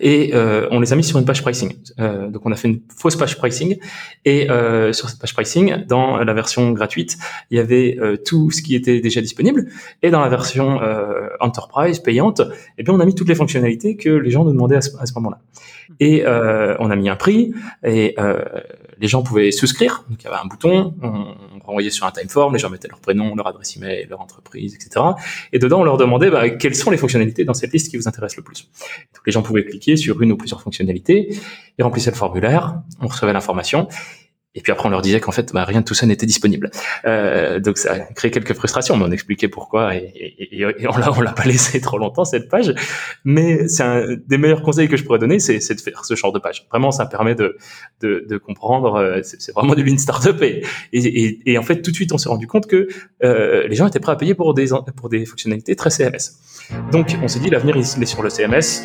et euh, on les a mis sur une page pricing. Euh, donc on a fait une fausse page pricing et euh, sur cette page pricing, dans la version gratuite, il y avait tout ce qui était déjà disponible et dans la version enterprise payante, eh bien on a mis toutes les fonctionnalités que les gens nous demandaient à ce, moment-là. Et on a mis un prix et les gens pouvaient souscrire. Donc il y avait un bouton, on, renvoyait sur un timeform, les gens mettaient leur prénom, leur adresse email, leur entreprise, etc. Et dedans on leur demandait bah, quelles sont les fonctionnalités dans cette liste qui vous intéressent le plus. Donc les gens pouvaient cliquer sur une ou plusieurs fonctionnalités, ils remplissaient le formulaire, on recevait l'information, et puis après, on leur disait qu'en fait, bah, rien de tout ça n'était disponible. Euh, donc ça a créé quelques frustrations, mais on expliquait pourquoi et, on l'a l'a pas laissé trop longtemps cette page. Mais c'est un des meilleurs conseils que je pourrais donner, c'est de faire ce genre de page. Vraiment, ça permet de comprendre. Euh, c'est vraiment du lean startup et, et, et, en fait, tout de suite, on s'est rendu compte que euh, les gens étaient prêts à payer pour des pour des fonctionnalités très CMS. Donc, on s'est dit l'avenir il est sur le CMS.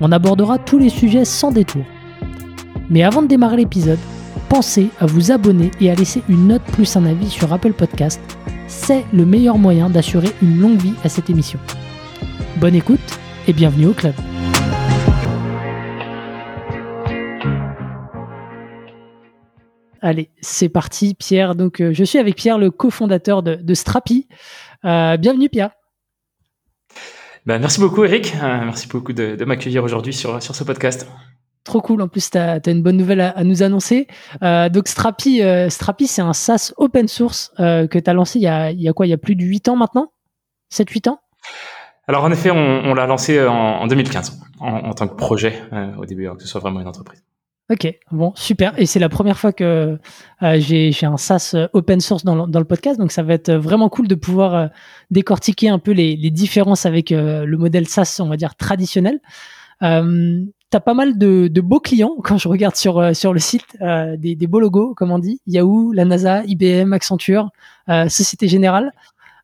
On abordera tous les sujets sans détour. Mais avant de démarrer l'épisode, pensez à vous abonner et à laisser une note plus un avis sur Apple Podcast. C'est le meilleur moyen d'assurer une longue vie à cette émission. Bonne écoute et bienvenue au club. Allez, c'est parti, Pierre. Donc, euh, je suis avec Pierre, le cofondateur de, Strapi. Euh, bienvenue, Pierre. Ben, merci beaucoup, Eric. Euh, merci beaucoup de, m'accueillir aujourd'hui sur, sur ce podcast. Trop cool. En plus, tu as, une bonne nouvelle à, nous annoncer. Euh, donc, Strapi, euh, Strapi c'est un SaaS open source que tu as lancé il y a, il y a quoi? Il y a plus de 8 ans maintenant? 7-8 ans? Alors, en effet, on, l'a lancé en, 2015 en, en, tant que projet au début, avant que ce soit vraiment une entreprise. Ok, bon, super. Et c'est la première fois que euh, j'ai un SaaS euh, open source dans le, podcast, donc ça va être vraiment cool de pouvoir euh, décortiquer un peu les, différences avec le modèle SaaS, on va dire traditionnel. Euh, T'as pas mal de, de, beaux clients quand je regarde sur sur le site, des, des, beaux logos, comme on dit, Yahoo, la NASA, IBM, Accenture, Société Générale.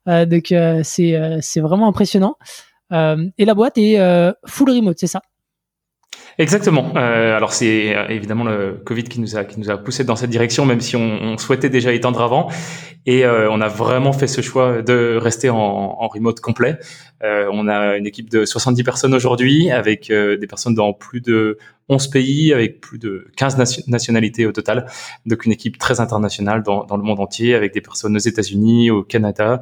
donc c'est c'est vraiment impressionnant. et la boîte est full remote, c'est ça? Exactement. Euh, alors c'est euh, évidemment le Covid qui nous a qui nous a poussé dans cette direction, même si on, on souhaitait déjà étendre avant. Et euh, on a vraiment fait ce choix de rester en, en remote complet. Euh, on a une équipe de 70 personnes aujourd'hui, avec euh, des personnes dans plus de 11 pays, avec plus de 15 nationalités au total. Donc une équipe très internationale dans, dans, le monde entier, avec des personnes aux États-Unis, au Canada,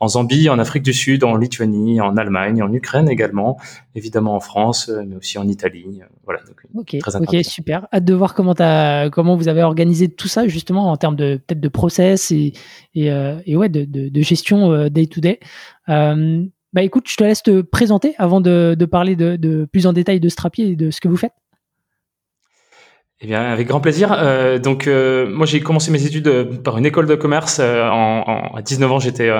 en Zambie, en Afrique du Sud, en Lituanie, en Allemagne, en Ukraine également, évidemment en France, mais aussi en Italie. Voilà. Donc, ok, ok, super. Hâte de voir comment, as, comment vous avez organisé tout ça justement en termes de peut-être de process et, et, euh, et ouais, de, de, de gestion euh, day to day. Euh, bah écoute, je te laisse te présenter avant de, de parler de, de, plus en détail de Strapi et de ce que vous faites. Eh bien, avec grand plaisir. Euh, donc, euh, moi, j'ai commencé mes études par une école de commerce. en, en, à 19 ans, j'étais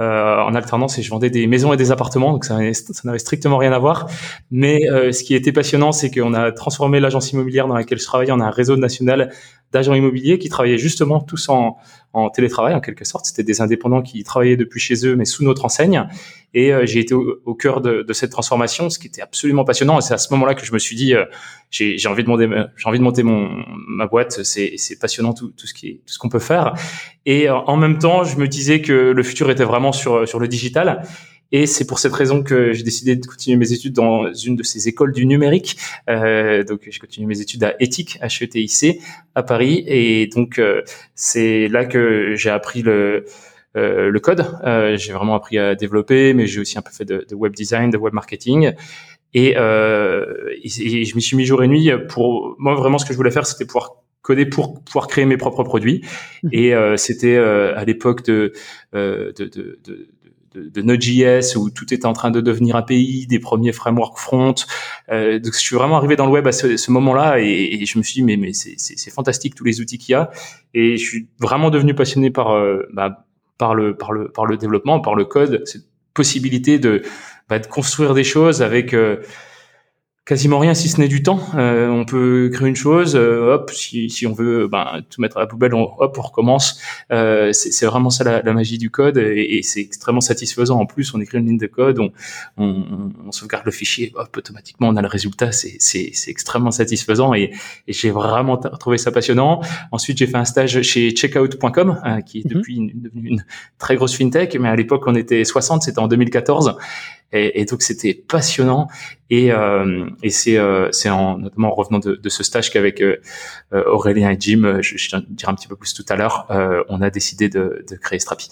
euh, en alternance et je vendais des maisons et des appartements, donc ça, ça n'avait strictement rien à voir. Mais euh, ce qui était passionnant, c'est qu'on a transformé l'agence immobilière dans laquelle je travaillais en un réseau national d'agents immobiliers qui travaillaient justement tous en, en télétravail en quelque sorte. C'était des indépendants qui travaillaient depuis chez eux, mais sous notre enseigne. Et euh, j'ai été au, cœur de, de, cette transformation, ce qui était absolument passionnant. Et c'est à ce moment-là que je me suis dit, euh, j'ai envie de monter, j'ai envie de monter mon ma boîte. C'est passionnant tout, tout ce qui tout ce qu'on peut faire. Et euh, en même temps, je me disais que le futur était vraiment sur sur le digital. Et c'est pour cette raison que j'ai décidé de continuer mes études dans une de ces écoles du numérique. Euh, donc, j'ai continué mes études à éthique, HETIC, à Paris. Et donc, euh, c'est là que j'ai appris le, euh, le code. Euh, j'ai vraiment appris à développer, mais j'ai aussi un peu fait de, de, web design, de web marketing. Et, euh, et, je m'y suis mis jour et nuit pour moi vraiment ce que je voulais faire, c'était pouvoir coder pour pouvoir créer mes propres produits. Mmh. Et euh, c'était à l'époque de, de, de, de de, Node.js où tout était en train de devenir API, des premiers frameworks front. Euh, donc je suis vraiment arrivé dans le web à ce, moment-là et, je me suis dit mais, mais c'est fantastique tous les outils qu'il y a et je suis vraiment devenu passionné par euh, bah, par le par le par le développement, par le code, cette possibilité de bah, de construire des choses avec euh, quasiment rien si ce n'est du temps. Euh, on peut créer une chose, euh, hop, si, si on veut ben, tout mettre à la poubelle, on, hop, on recommence. Euh, c'est vraiment ça la, la, magie du code et, et c'est extrêmement satisfaisant. En plus, on écrit une ligne de code, on, on, on sauvegarde le fichier, hop, automatiquement on a le résultat. C'est extrêmement satisfaisant et, et j'ai vraiment trouvé ça passionnant. Ensuite, j'ai fait un stage chez Checkout.com, hein, qui est mhm. depuis une, devenue une très grosse fintech, mais à l'époque on était 60, c'était en 2014. Et, et donc c'était passionnant. Et, euh, et c'est euh, en notamment en revenant de, de ce stage qu'avec euh, euh Aurélien et Jim, je, je dirai un petit peu plus tout à l'heure, euh, on a décidé de, de créer Strapi.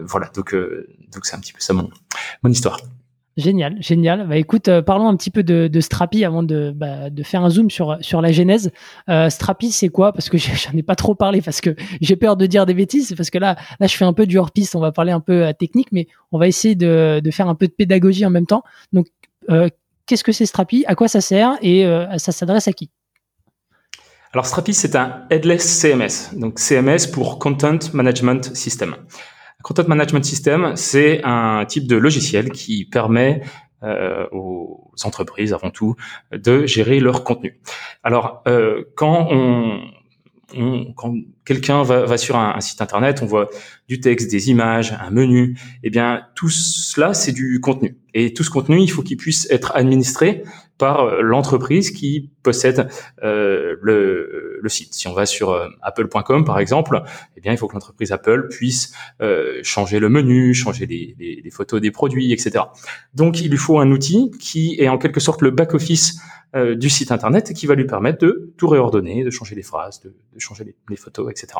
voilà, donc donc c'est un petit peu ça mon mon histoire. Génial, génial. Bah écoute, euh, parlons un petit peu de, de Strapi avant de, bah, faire un zoom sur, la genèse. Euh, Strapi, c'est quoi? Parce que j'en ai pas trop parlé parce que j'ai peur de dire des bêtises. Parce que là, là, je fais un peu du hors-piste. On va parler un peu euh, technique, mais on va essayer de, de faire un peu de pédagogie en même temps. Donc, euh, qu'est-ce que c'est Strapi? À quoi ça sert? Et ça s'adresse à qui? Alors Strapi, c'est un headless CMS, donc CMS pour Content Management System. Content Management System, c'est un type de logiciel qui permet euh, aux entreprises avant tout de gérer leur contenu. Alors euh, quand on, quand quelqu'un va, va, sur un, site internet, on voit du texte, des images, un menu. Eh bien, tout cela, c'est du contenu. Et tout ce contenu, il faut qu'il puisse être administré par euh, l'entreprise qui possède euh, le, le, site. Si on va sur euh, apple.com par exemple, eh bien il faut que l'entreprise Apple puisse euh, changer le menu, changer les, les, les, photos des produits, etc. Donc il lui faut un outil qui est en quelque sorte le back office euh, du site internet et qui va lui permettre de tout réordonner, de changer les phrases, de, de changer les, photos, etc.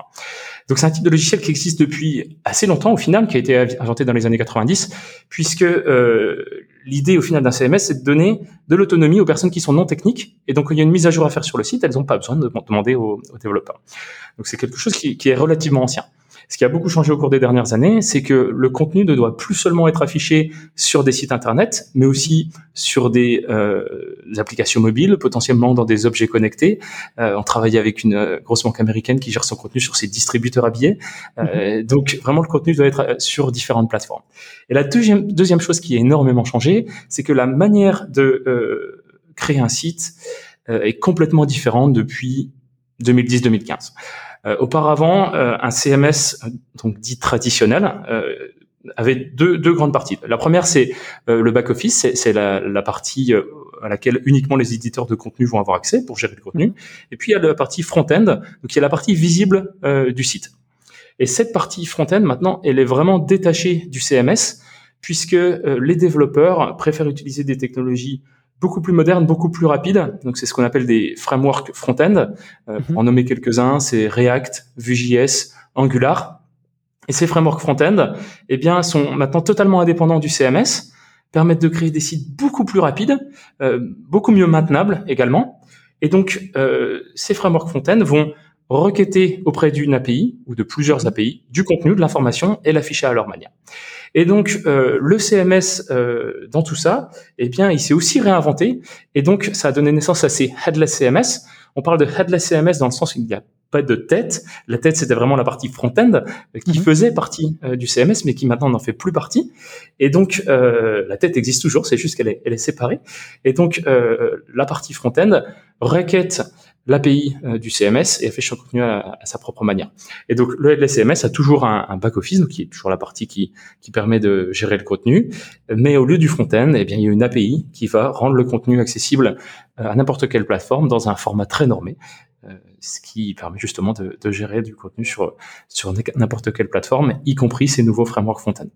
Donc c'est un type de logiciel qui existe depuis assez longtemps au final, qui a été inventé dans les années 90, puisque euh, l'idée au final d'un CMS, c'est de donner de l'autonomie aux personnes qui sont non techniques. Et donc, il y a une mise à jour à faire sur le site, elles n'ont pas besoin de demander aux, développeurs. Donc, c'est quelque chose qui, qui, est relativement ancien. Ce qui a beaucoup changé au cours des dernières années, c'est que le contenu ne doit plus seulement être affiché sur des sites internet, mais aussi sur des, euh, applications mobiles, potentiellement dans des objets connectés. Euh, on travaille avec une euh, grosse banque américaine qui gère son contenu sur ses distributeurs à billets. Euh, mhm. Donc vraiment, le contenu doit être euh, sur différentes plateformes. Et la deuxième, deuxième chose qui a énormément changé, c'est que la manière de euh, créer un site est complètement différente depuis 2010-2015. Euh, auparavant, euh, un CMS donc dit traditionnel euh, avait deux, deux, grandes parties. La première, c'est le back-office, c'est la, la, partie à laquelle uniquement les éditeurs de contenu vont avoir accès pour gérer le contenu. Et puis, il y a la partie front-end, donc il y a la partie visible du site. Et cette partie front-end, maintenant, elle est vraiment détachée du CMS, puisque les développeurs préfèrent utiliser des technologies beaucoup plus moderne, beaucoup plus rapide. Donc c'est ce qu'on appelle des frameworks front-end. Euh, Pour mhm. en nommer quelques-uns, c'est React, Vue.js, Angular. Et ces frameworks front-end, eh bien, sont maintenant totalement indépendants du CMS, permettent de créer des sites beaucoup plus rapides, euh, beaucoup mieux maintenables également. Et donc, euh, ces frameworks front-end vont requêter auprès d'une API ou de plusieurs API du contenu, de l'information et l'afficher à leur manière. Et donc euh, le CMS euh, dans tout ça, eh bien, il s'est aussi réinventé. Et donc ça a donné naissance à ces headless CMS. On parle de headless CMS dans le sens où il n'y a pas de tête. La tête, c'était vraiment la partie front-end euh, qui mhm. faisait partie du CMS, mais qui maintenant n'en fait plus partie. Et donc, la tête existe toujours, c'est juste qu'elle est, elle est séparée. Et donc, la partie front-end requête l'API euh, du CMS et affiche son contenu à, sa propre manière. Et donc le CMS a toujours un, back-office, donc qui est toujours la partie qui, permet de gérer le contenu, mais au lieu du front-end, eh bien, il y a une API qui va rendre le contenu accessible euh, à n'importe quelle plateforme dans un format très normé, euh, ce qui permet justement de, gérer du contenu sur, n'importe quelle plateforme, y compris ces nouveaux frameworks front-end.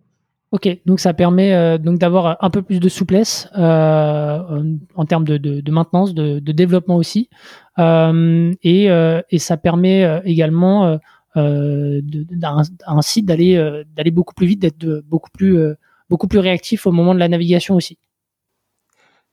Ok, donc ça permet donc d'avoir un peu plus de souplesse en termes de, maintenance, de, développement aussi, et, euh, et, ça permet euh, également d'un un site d'aller beaucoup plus vite, d'être beaucoup plus réactif au moment de la navigation aussi.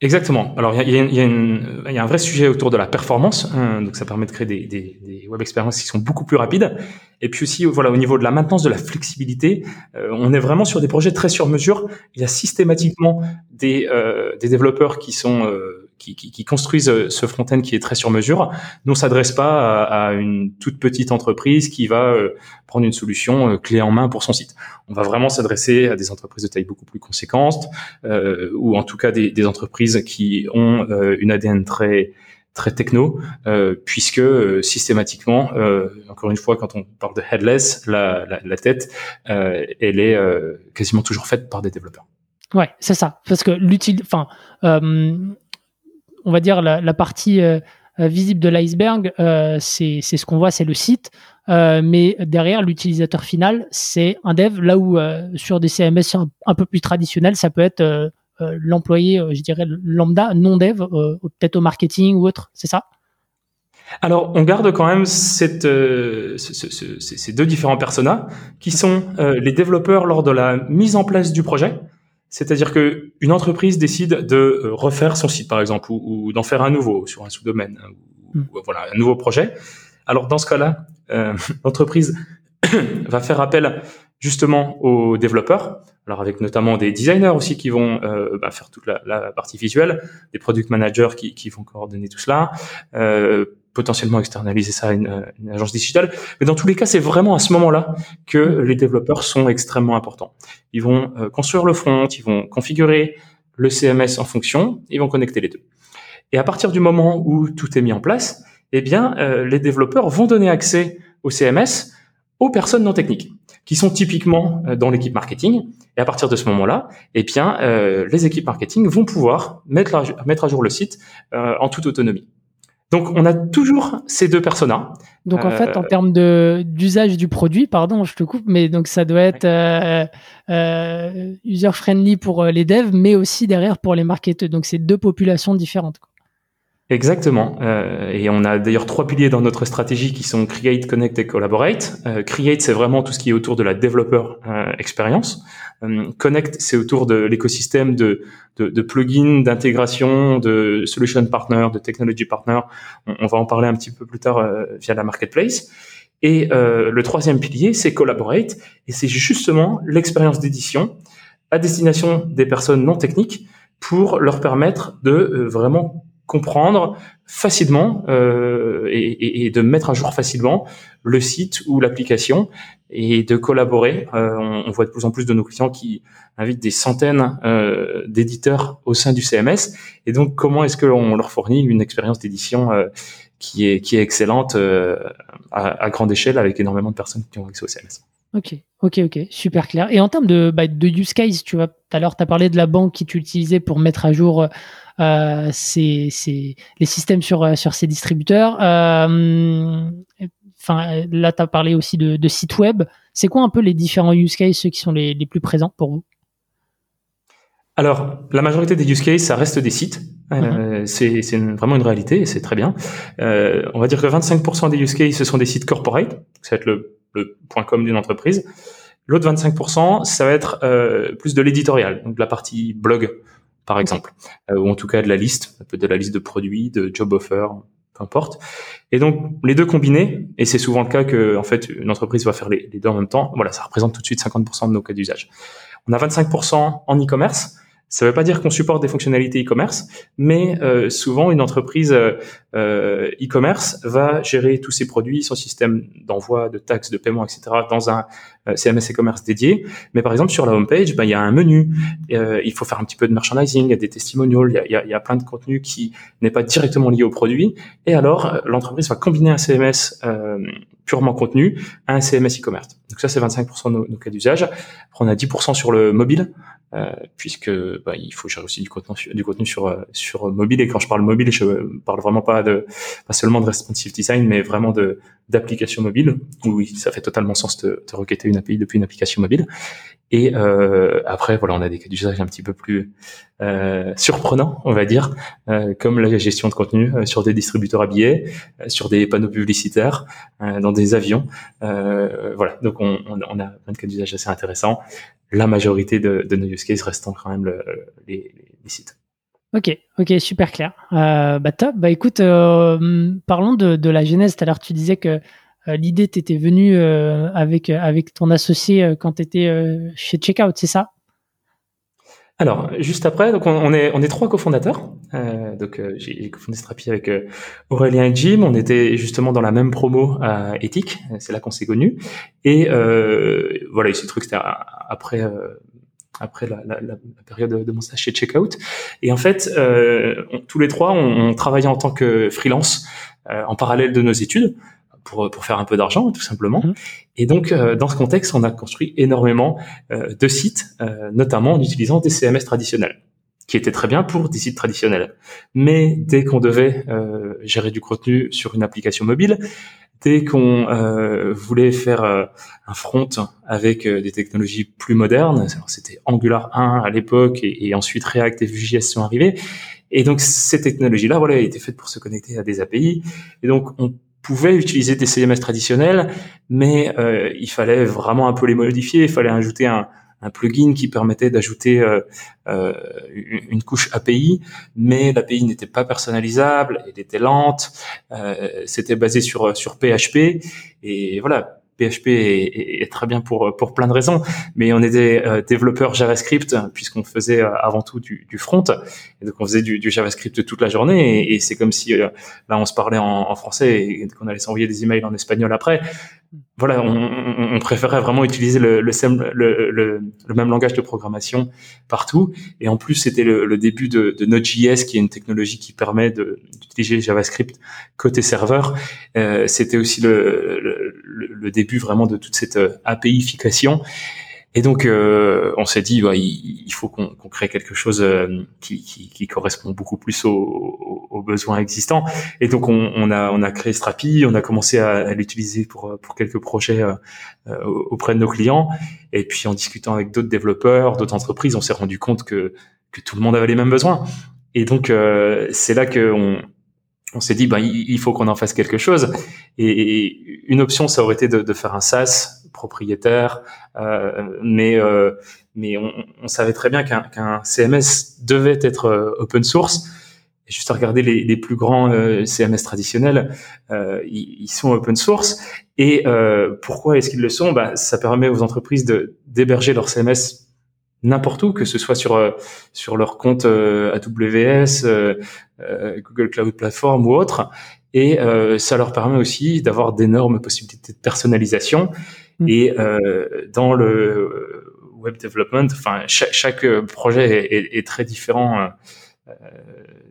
Exactement. Alors il y a, un vrai sujet autour de la performance, hein, donc ça permet de créer des, web expériences qui sont beaucoup plus rapides. Et puis aussi, voilà, au niveau de la maintenance, de la flexibilité, euh, on est vraiment sur des projets très sur mesure. Il y a systématiquement des, euh, développeurs qui sont euh, qui, qui, qui, construisent euh, ce front-end qui est très sur mesure. Nous, on s'adresse pas à, à, une toute petite entreprise qui va euh, prendre une solution euh, clé en main pour son site. On va vraiment s'adresser à des entreprises de taille beaucoup plus conséquente, euh, ou en tout cas des, des entreprises qui ont une ADN très très techno, puisque systématiquement, encore une fois, quand on parle de headless, la, la, la tête, elle est quasiment toujours faite par des développeurs. Ouais, c'est ça, parce que l'utile, enfin, on va dire, la, partie euh, visible de l'iceberg, euh, c'est ce qu'on voit, c'est le site. Euh, mais derrière, l'utilisateur final, c'est un dev. Là où sur des CMS un, peu plus traditionnels, ça peut être l'employé, je dirais, lambda, non dev, peut-être au marketing ou autre. C'est ça? Alors, on garde quand même ces deux différents personas qui sont les développeurs lors de la mise en place du projet. C'est-à-dire que une entreprise décide de euh, refaire son site, par exemple, ou, d'en faire un nouveau sur un sous-domaine, hein, ou, hmm. voilà, un nouveau projet. Alors dans ce cas-là, euh, l'entreprise va faire appel justement aux développeurs, alors avec notamment des designers aussi qui vont euh, bah, faire toute la, la, partie visuelle, des product managers qui, qui vont coordonner tout cela, euh, potentiellement externaliser ça à une, une, agence digitale. Mais dans tous les cas, c'est vraiment à ce moment-là que les développeurs sont extrêmement importants. Ils vont euh, construire le front, ils vont configurer le CMS en fonction, ils vont connecter les deux. Et à partir du moment où tout est mis en place, eh bien, euh, les développeurs vont donner accès au CMS aux personnes non techniques, qui sont typiquement euh, dans l'équipe marketing. Et à partir de ce moment-là, eh bien, les équipes marketing vont pouvoir mettre, mettre à jour le site en toute autonomie. Donc on a toujours ces deux personas. Donc en fait, en euh, termes de d'usage du produit, pardon, je te coupe, mais donc ça doit être euh, euh, user friendly pour les devs, mais aussi derrière pour les marketeurs. Donc c'est deux populations différentes. Exactement. Euh, et on a d'ailleurs trois piliers dans notre stratégie qui sont Create, Connect et Collaborate. Euh, create, c'est vraiment tout ce qui est autour de la développeur euh, expérience. Euh, Connect, c'est autour de l'écosystème de, de, de, plugins, d'intégration, de solution partner, de technology partner. On, on, va en parler un petit peu plus tard euh, via la marketplace. Et le troisième pilier, c'est Collaborate. Et c'est justement l'expérience d'édition à destination des personnes non techniques pour leur permettre de vraiment comprendre facilement euh, et, de mettre à jour facilement le site ou l'application et de collaborer. Euh, on, voit de plus en plus de nos clients qui invitent des centaines euh, d'éditeurs au sein du CMS. Et donc, comment est-ce qu'on leur fournit une expérience d'édition qui est excellente à, grande échelle avec énormément de personnes qui ont accès au CMS. Ok, ok, ok, super clair. Et en termes de, bah, use case, tu vois, tout à l'heure, tu as parlé de la banque qui tu utilisais pour mettre à jour euh, c'est les systèmes sur, euh, sur ces distributeurs. Euh, enfin, là, tu as parlé aussi de, de sites web. C'est quoi un peu les différents use cases, ceux qui sont les, les plus présents pour vous? Alors, la majorité des use cases, ça reste des sites. Euh, mhm. c'est vraiment une réalité et c'est très bien. Euh, on va dire que 25% des use cases, ce sont des sites corporate. Ça va être le, le point com d'une entreprise. L'autre 25%, ça va être euh, plus de l'éditorial, donc de la partie blog, par exemple, euh, ou en tout cas de la liste, de la liste de produits, de job offers, peu importe. Et donc les deux combinés, et c'est souvent le cas que en fait une entreprise va faire les, les deux en même temps. Voilà, ça représente tout de suite 50% de nos cas d'usage. On a 25% en e-commerce. Ça ne veut pas dire qu'on supporte des fonctionnalités e-commerce, mais euh, souvent une entreprise euh, e-commerce va gérer tous ses produits, son système d'envoi, de taxes, de paiement, etc. dans un euh, CMS e-commerce dédié. Mais par exemple sur la homepage, ben, il y a un menu, euh, il faut faire un petit peu de merchandising, il y a des testimonials, il y a, plein de contenu qui n'est pas directement lié au produit. Et alors l'entreprise va combiner un CMS purement contenu à un CMS e-commerce. Donc ça c'est 25% de nos, cas d'usage. On a 10% sur le mobile. Euh, puisque bah, il faut gérer aussi du contenu, du contenu sur euh, sur mobile. Et quand je parle mobile, je parle vraiment pas de pas seulement de responsive design, mais vraiment de d'application mobile. Oui, ça fait totalement sens de, de requêter une API depuis une application mobile. Et euh, après, voilà, on a des cas d'usage un petit peu plus euh, surprenants, on va dire, euh, comme la gestion de contenu euh, sur des distributeurs habillés, euh, sur des panneaux publicitaires, dans des avions. voilà, donc on, on, on, a plein de cas d'usage assez intéressants. La majorité de, de, nos use cases restant quand même le, les, les, sites. Ok, ok, super clair. Euh, bah top. Bah écoute, euh, parlons de, de, la genèse. Tout à l'heure, tu disais que euh, l'idée t'était venue euh, avec avec ton associé quand tu étais chez Checkout, c'est ça? Alors, juste après, donc on, est on est trois cofondateurs. Euh, donc j'ai cofondé Strapi avec Aurélien et Jim. On était justement dans la même promo à Ethic. C'est là qu'on s'est connus. Et voilà, ce truc c'était après après la, la, la, période de mon stage chez Checkout. Et en fait, euh, tous les trois, on, on, travaillait en tant que freelance euh, en parallèle de nos études pour, pour faire un peu d'argent, tout simplement. Mmh. Et donc, euh, dans ce contexte, on a construit énormément euh, de sites, euh, notamment en utilisant des CMS traditionnels qui étaient très bien pour des sites traditionnels. Mais dès qu'on devait gérer du contenu sur une application mobile, dès qu'on euh, voulait faire euh, un front avec euh, des technologies plus modernes, c'était Angular 1 à l'époque et, ensuite React et Vue.js sont arrivés. Et donc ces technologies-là, voilà, étaient faites pour se connecter à des API. Et donc on pouvait utiliser des CMS traditionnels, mais il fallait vraiment un peu les modifier. Il fallait ajouter un, un plugin qui permettait d'ajouter euh, euh, une couche API, mais l'API n'était pas personnalisable, elle était lente, euh, c'était basé sur sur PHP et voilà. PHP est, très bien pour pour plein de raisons, mais on était euh, développeurs JavaScript puisqu'on faisait euh, avant tout du, front, et donc on faisait du, JavaScript toute la journée, et, c'est comme si là on se parlait en, français et qu'on allait s'envoyer des emails en espagnol après voilà, on, préférait vraiment utiliser le, même langage de programmation partout. Et en plus, c'était le, début de, de Node.js, qui est une technologie qui permet d'utiliser JavaScript côté serveur. Euh, c'était aussi le, début vraiment de toute cette euh, APIification. Et donc, euh, on s'est dit, il, faut qu'on crée quelque chose euh, qui, correspond beaucoup plus aux, besoins existants. Et donc, on, a, on a créé Strapi, on a commencé à, l'utiliser pour, pour quelques projets auprès de nos clients. Et puis, en discutant avec d'autres développeurs, d'autres entreprises, on s'est rendu compte que, que tout le monde avait les mêmes besoins. Et donc, c'est là qu'on on s'est dit, ben, il faut qu'on en fasse quelque chose. Et, une option, ça aurait été de, de faire un SaaS propriétaire, euh, mais euh, mais on, savait très bien qu'un CMS devait être euh, open source. Juste à regarder les, plus grands CMS traditionnels, ils, ils, sont open source. Et pourquoi est-ce qu'ils le sont? Bah, Ça permet aux entreprises d'héberger leur CMS n'importe où, que ce soit sur sur leur compte AWS, Google Cloud Platform ou autre. Et ça leur permet aussi d'avoir d'énormes possibilités de personnalisation Mm. Et euh, dans le web development, enfin chaque, chaque projet est, est, très différent euh,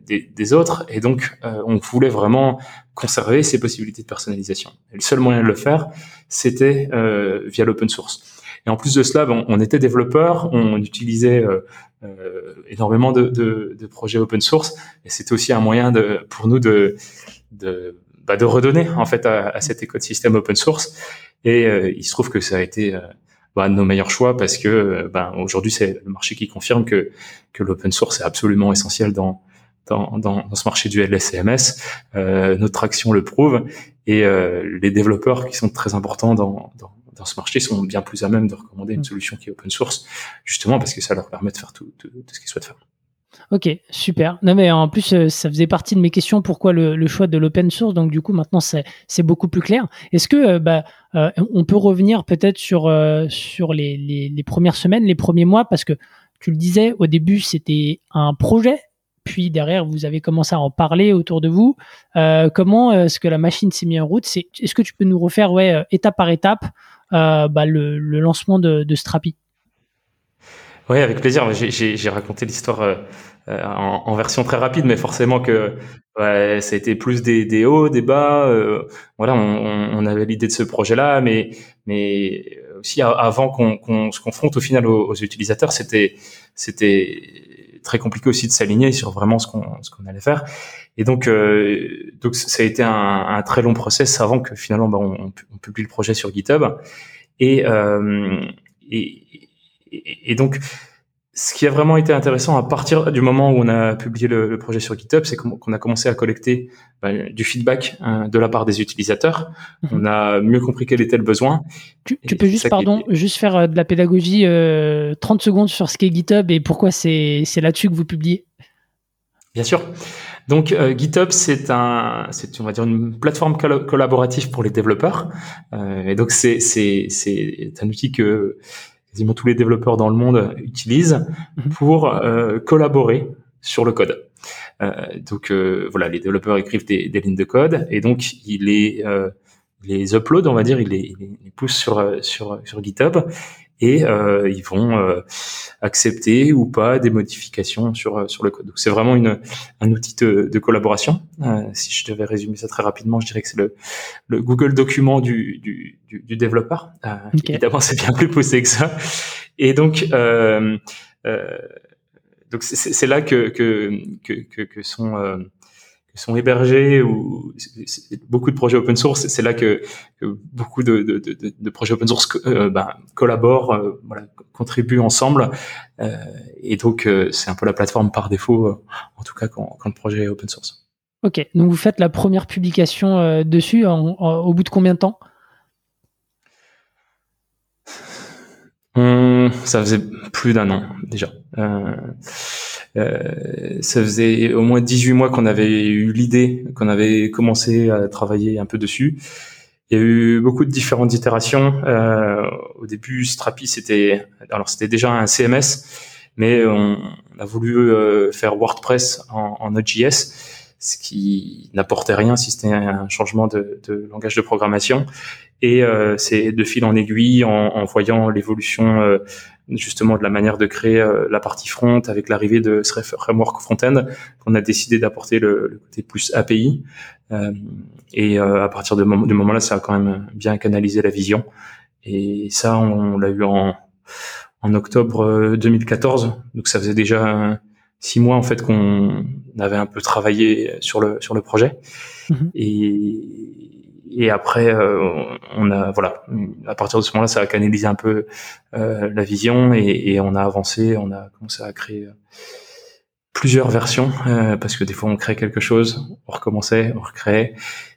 des, des, autres, et donc euh, on voulait vraiment conserver ces possibilités de personnalisation. Et le seul moyen de le faire, c'était euh, via l'open source. Et en plus de cela, on, on était développeur, on utilisait euh, euh, énormément de, de, de, projets open source, et c'était aussi un moyen de, pour nous de, de, bah, de redonner en fait à, à, cet écosystème open source. Et euh, il se trouve que ça a été euh, bah, de nos meilleurs choix parce que euh, bah, aujourd'hui c'est le marché qui confirme que, que l'open source est absolument essentiel dans, dans, dans, ce marché du LSMS. Euh, notre action le prouve et euh, les développeurs qui sont très importants dans, dans, dans, ce marché sont bien plus à même de recommander une mm. solution qui est open source, justement parce que ça leur permet de faire tout, tout, tout ce qu'ils souhaitent faire. Ok, super. Non, mais en plus, euh, ça faisait partie de mes questions. Pourquoi le, choix de l'open source? Donc, du coup, maintenant, c'est beaucoup plus clair. Est-ce que, euh, bah, euh, on peut revenir peut-être sur sur les, les, premières semaines, les premiers mois, parce que tu le disais, au début, c'était un projet. Puis derrière, vous avez commencé à en parler autour de vous. comment est-ce que la machine s'est mise en route? Est-ce que tu peux nous refaire, ouais, étape par étape, bah, le, lancement de, Strapi? Oui, avec plaisir. J'ai raconté l'histoire euh, en, version très rapide, mais forcément que ça a été plus des, hauts, des bas. Euh, voilà, on, on, avait l'idée de ce projet-là, mais mais aussi avant qu'on se confronte au final aux, utilisateurs, c'était c'était très compliqué aussi de s'aligner sur vraiment ce qu'on ce qu'on allait faire. Et donc euh, donc ça a été un, très long process avant que finalement bah, on, on, publie le projet sur GitHub. Et, euh, et donc ce qui a vraiment été intéressant à partir du moment où on a publié le, projet sur GitHub, c'est qu'on a commencé à collecter ben, du feedback hein, de la part des utilisateurs. Mhm. On a mieux compris quel était le besoin. Tu, peux juste, pardon, juste faire euh, de la pédagogie euh, 30 secondes sur ce qu'est GitHub et pourquoi c'est là-dessus que vous publiez? Bien sûr. Donc euh, GitHub, c'est un, c'est on va dire une plateforme collaborative pour les développeurs. Euh, et donc c'est c'est c'est un outil que quasiment tous les développeurs dans le monde utilisent mhm. pour euh, collaborer sur le code. Euh, donc euh, voilà, les développeurs écrivent des, des, lignes de code et donc il les les upload, on va dire, ils les, il les poussent sur sur sur GitHub et euh, ils vont euh, accepter ou pas des modifications sur euh, sur le code. Donc c'est vraiment une un outil de, de collaboration. Euh, si je devais résumer ça très rapidement, je dirais que c'est le le Google document du du, du, du développeur. Euh, Évidemment, c'est bien plus poussé que ça. Et donc donc c'est là que que que, que sont sont hébergés ou beaucoup de projets open source. C'est là que, beaucoup de, de, de, de, projets open source euh, ben, collaborent, euh, voilà, contribuent ensemble. Euh, et donc, c'est un peu la plateforme par défaut, en tout cas quand, quand, le projet est open source. Ok, donc vous faites la première publication dessus au bout de combien de temps? Hum, Ça faisait plus d'un an déjà. Euh, ça faisait au moins 18 mois qu'on avait eu l'idée, qu'on avait commencé à travailler un peu dessus. Il y a eu beaucoup de différentes itérations. Euh, au début, Strapi, c'était alors c'était déjà un CMS, mais on a voulu euh, faire WordPress en, Node.js, ce qui n'apportait rien si c'était un changement de, langage de programmation. Et euh, c'est de fil en aiguille, en, en voyant l'évolution euh, justement de la manière de créer euh, la partie front avec l'arrivée de ce framework front-end qu'on a décidé d'apporter le, côté plus API. Euh, et euh, à partir de, de moment-là, ça a quand même bien canalisé la vision. Et ça, on, l'a eu en, en octobre 2014. Donc ça faisait déjà six mois en fait qu'on avait un peu travaillé sur le sur le projet. Mm-hmm. Et et après euh, on a voilà à partir de ce moment-là ça a canalisé un peu euh, la vision et, et, on a avancé on a commencé à créer euh, plusieurs versions euh, parce que des fois on crée quelque chose on recommençait on recréait.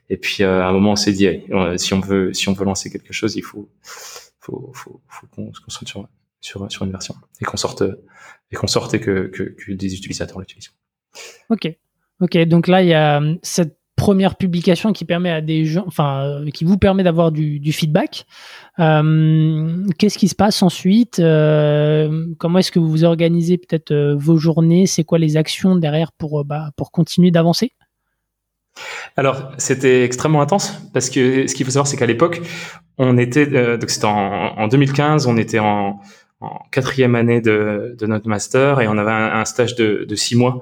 Et puis à un moment on s'est dit si on veut si on veut lancer quelque chose il faut faut faut, faut qu'on se concentre sur, sur sur une version et qu'on sorte et qu'on sorte et que, que, que des utilisateurs l'utilisent. Ok. Ok donc là il y a cette première publication qui permet à des gens, enfin, euh, qui vous permet d'avoir du, feedback. Euh, qu'est-ce qui se passe ensuite euh, Comment est-ce que vous organisez peut-être vos journées? C'est quoi les actions derrière pour bah, pour continuer d'avancer? Alors, c'était extrêmement intense parce que ce qu'il faut savoir, c'est qu'à l'époque, on était, donc c'était en, 2015, on était en, quatrième année de, notre master et on avait un, stage de, de, six mois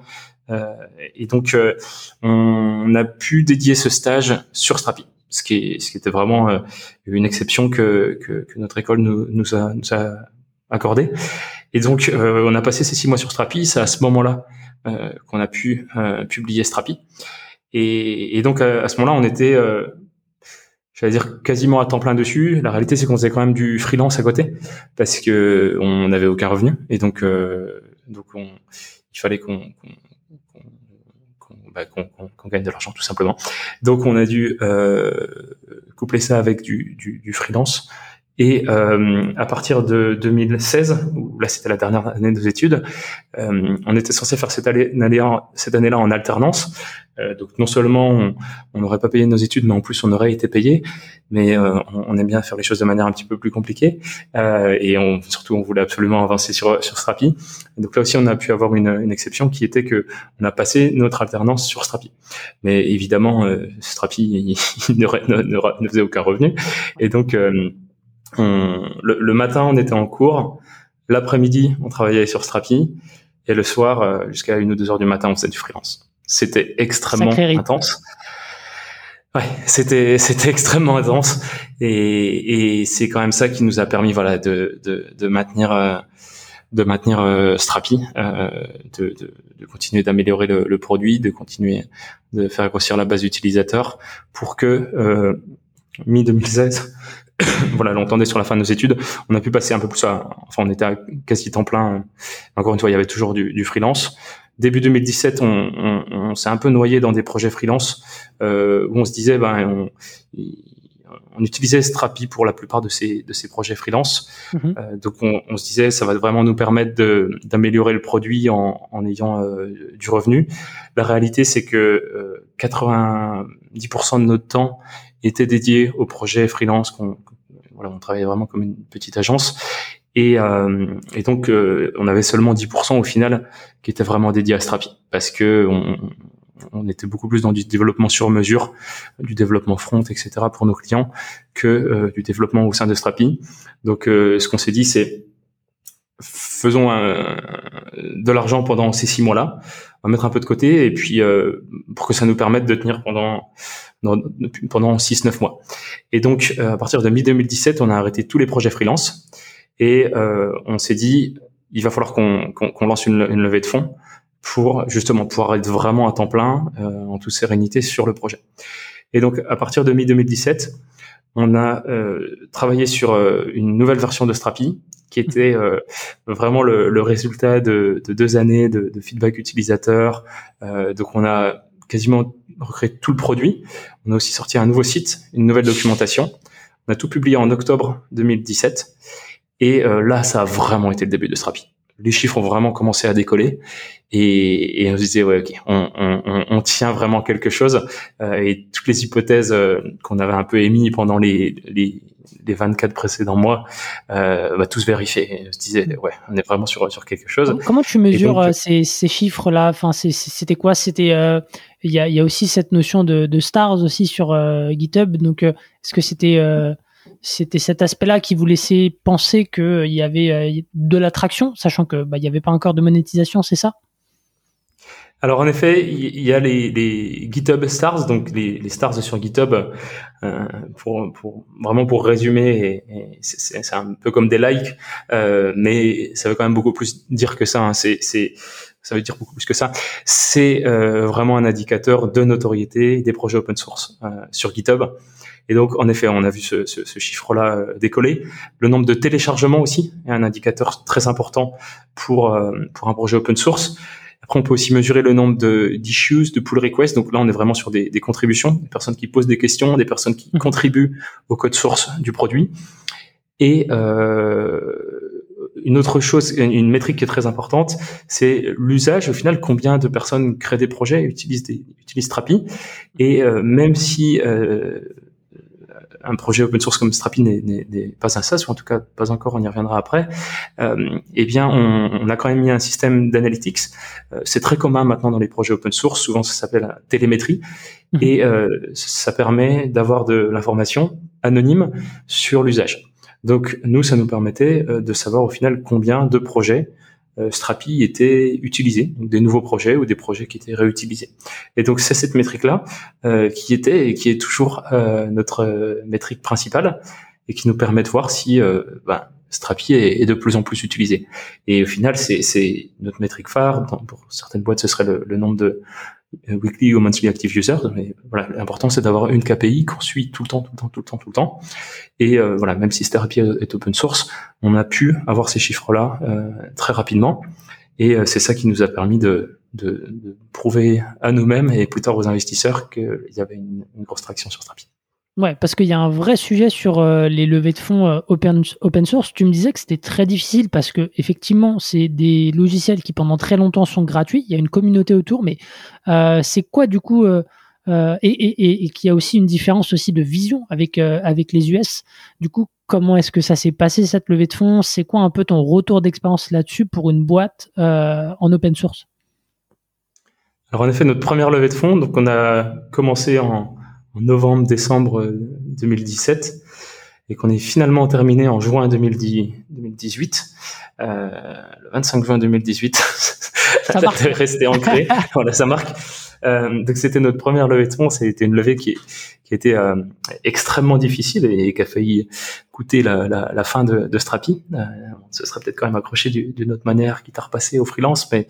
et donc, euh, on a pu dédier ce stage sur Strapi ce qui, était vraiment euh, une exception que, notre école nous, a, nous a accordé. Et donc, euh, on a passé ces six mois sur Strapi. C'est à ce moment-là euh, qu'on a pu publier Strapi. Et, donc, à, ce moment-là, on était, j'allais dire, quasiment à temps plein dessus. La réalité, c'est qu'on faisait quand même du freelance à côté parce que on n'avait aucun revenu. Et donc, donc on, il fallait qu'on bah, qu'on gagne de l'argent tout simplement. Donc on a dû euh, coupler ça avec du, du, du freelance. Et euh, à partir de 2016, où là c'était la dernière année de nos études, euh, on était censé faire cette année-là cette année en alternance. Euh, donc non seulement on n'aurait pas payé nos études, mais en plus on aurait été payé. Mais euh, on, on, aime bien faire les choses de manière un petit peu plus compliquée. Euh, et on, surtout, on voulait absolument avancer sur sur Strapi. donc là aussi, on a pu avoir une, une exception qui était que on a passé notre alternance sur Strapi. Mais évidemment, Strapi il, ne, ne, ne, faisait aucun revenu. Et donc le, matin, on était en cours. L'après-midi, on travaillait sur Strapi. Et le soir, jusqu'à une ou deux heures du matin, on faisait du freelance. C'était extrêmement intense. Ouais, c'était c'était extrêmement intense et, et c'est quand même ça qui nous a permis voilà de de, de maintenir euh, de maintenir euh, Strapi, euh, de, de, de, continuer d'améliorer le, le, produit, de continuer de faire grossir la base d'utilisateurs pour que euh, mi 2016 voilà, l'entendait sur la fin de nos études. On a pu passer un peu plus à, enfin, on était à quasi temps plein. Encore une fois, il y avait toujours du, du freelance. Début 2017, on, on, on s'est un peu noyé dans des projets freelance euh, où on se disait, ben, on, on utilisait Strapi pour la plupart de ces de ces projets freelance. Mhm. donc on, on, se disait ça va vraiment nous permettre d'améliorer le produit en, en ayant du revenu. La réalité c'est que 90% de notre temps était dédié au projet freelance qu'on voilà, on travaillait vraiment comme une petite agence et, euh, et donc, euh, on avait seulement 10% au final qui était vraiment dédié à Strapi, parce que on, on, était beaucoup plus dans du développement sur mesure, du développement front, etc. pour nos clients, que euh, du développement au sein de Strapi. Donc, ce qu'on s'est dit, c'est faisons de l'argent pendant ces six mois-là, on va mettre un peu de côté, et puis pour que ça nous permette de tenir pendant pendant 6-9 mois. Et donc, à partir de mi-2017, on a arrêté tous les projets freelance. Et euh, on s'est dit, il va falloir qu'on lance une, levée de fonds pour justement pouvoir être vraiment à temps plein, euh, en toute sérénité sur le projet. Et donc, à partir de mi-2017, on a euh, travaillé sur une nouvelle version de Strapi, qui était vraiment le, résultat de, de, deux années de, de feedback utilisateur. Donc, on a quasiment recréé tout le produit. On a aussi sorti un nouveau site, une nouvelle documentation. On a tout publié en octobre 2017. Et euh, là, ça a vraiment été le début de Strapi. Les chiffres ont vraiment commencé à décoller et, et on se disait ouais ok, on, on, on tient vraiment quelque chose euh, et toutes les hypothèses euh, qu'on avait un peu émis pendant les, les, les 24 précédents mois, euh, bah, tous vérifier. On se disait ouais, on est vraiment sur sur quelque chose. Comment tu mesures ces, ces chiffres là Enfin, c'était quoi? C'était il y a, y a aussi cette notion de, de stars aussi sur GitHub. Donc, est-ce que c'était c'était cet aspect-là qui vous laissait penser qu'il euh, y avait euh, de l'attraction, sachant que bah, n'y avait pas encore de monétisation, c'est ça? Alors en effet, il y a les, GitHub stars, donc les, stars sur GitHub, euh, pour, vraiment pour résumer, c'est un peu comme des likes, mais ça veut quand même beaucoup plus dire que ça. Hein. c'est ça veut dire beaucoup plus que ça. C'est vraiment un indicateur de notoriété des projets open source sur GitHub. Et donc, en effet, on a vu ce, ce, ce chiffre-là euh, décoller. Le nombre de téléchargements aussi est un indicateur très important pour, euh, pour un projet open source. Après, on peut aussi mesurer le nombre de d'issues, de pull requests. Donc là, on est vraiment sur des, des, contributions, des personnes qui posent des questions, des personnes qui mmh. contribuent au code source du produit. Et euh, une autre chose, une métrique qui est très importante, c'est l'usage. Au final, combien de personnes créent des projets, utilisent, des, utilisent Trapi. Et euh, même si euh, un projet open source comme Strapi n'est pas un SaaS, ou en tout cas pas encore, on y reviendra après, euh, eh bien, on, a quand même mis un système d'analytics. Euh, c'est très commun maintenant dans les projets open source, souvent ça s'appelle la télémétrie, mhm. et euh, ça permet d'avoir de l'information anonyme sur l'usage. Donc nous, ça nous permettait euh, de savoir au final combien de projets Strapi était utilisé, donc des nouveaux projets ou des projets qui étaient réutilisés. Et donc c'est cette métrique-là euh, qui était et qui est toujours euh, notre métrique principale et qui nous permet de voir si ben, Strapi est, de plus en plus utilisé. Et au final, c'est notre métrique phare. pour certaines boîtes, ce serait le, le nombre de, euh, weekly ou monthly active users. Mais voilà, l'important c'est d'avoir une KPI qu'on suit tout le temps, tout le temps, tout le temps, tout le temps. Et euh, voilà, même si Therapy est open source, on a pu avoir ces chiffres-là euh, très rapidement. Et c'est ça qui nous a permis de, de, de prouver à nous-mêmes et plus tard aux investisseurs qu'il y avait une, une grosse traction sur Strapi. Ouais, parce qu'il y a un vrai sujet sur euh, les levées de fonds euh, open, open source. Tu me disais que c'était très difficile parce que effectivement, c'est des logiciels qui pendant très longtemps sont gratuits. Il y a une communauté autour, mais euh, c'est quoi du coup et, et, et, qu'il y a aussi une différence aussi de vision avec avec les US. Du coup, comment est-ce que ça s'est passé cette levée de fonds? C'est quoi un peu ton retour d'expérience là-dessus pour une boîte en open source? Alors en effet, notre première levée de fonds, donc on a commencé en en novembre-décembre 2017 euh, et qu'on est finalement terminé en juin 2018, euh, le 25 juin 2018. ça est resté ancré. voilà, ça marque. Euh, donc c'était notre première levée de fonds. C'était une levée qui, qui était euh, extrêmement difficile et qui a failli coûter la, la, la fin de, de Strapi. Euh, ce serait peut-être quand même accroché d'une autre manière, quitte à repasser au freelance, mais,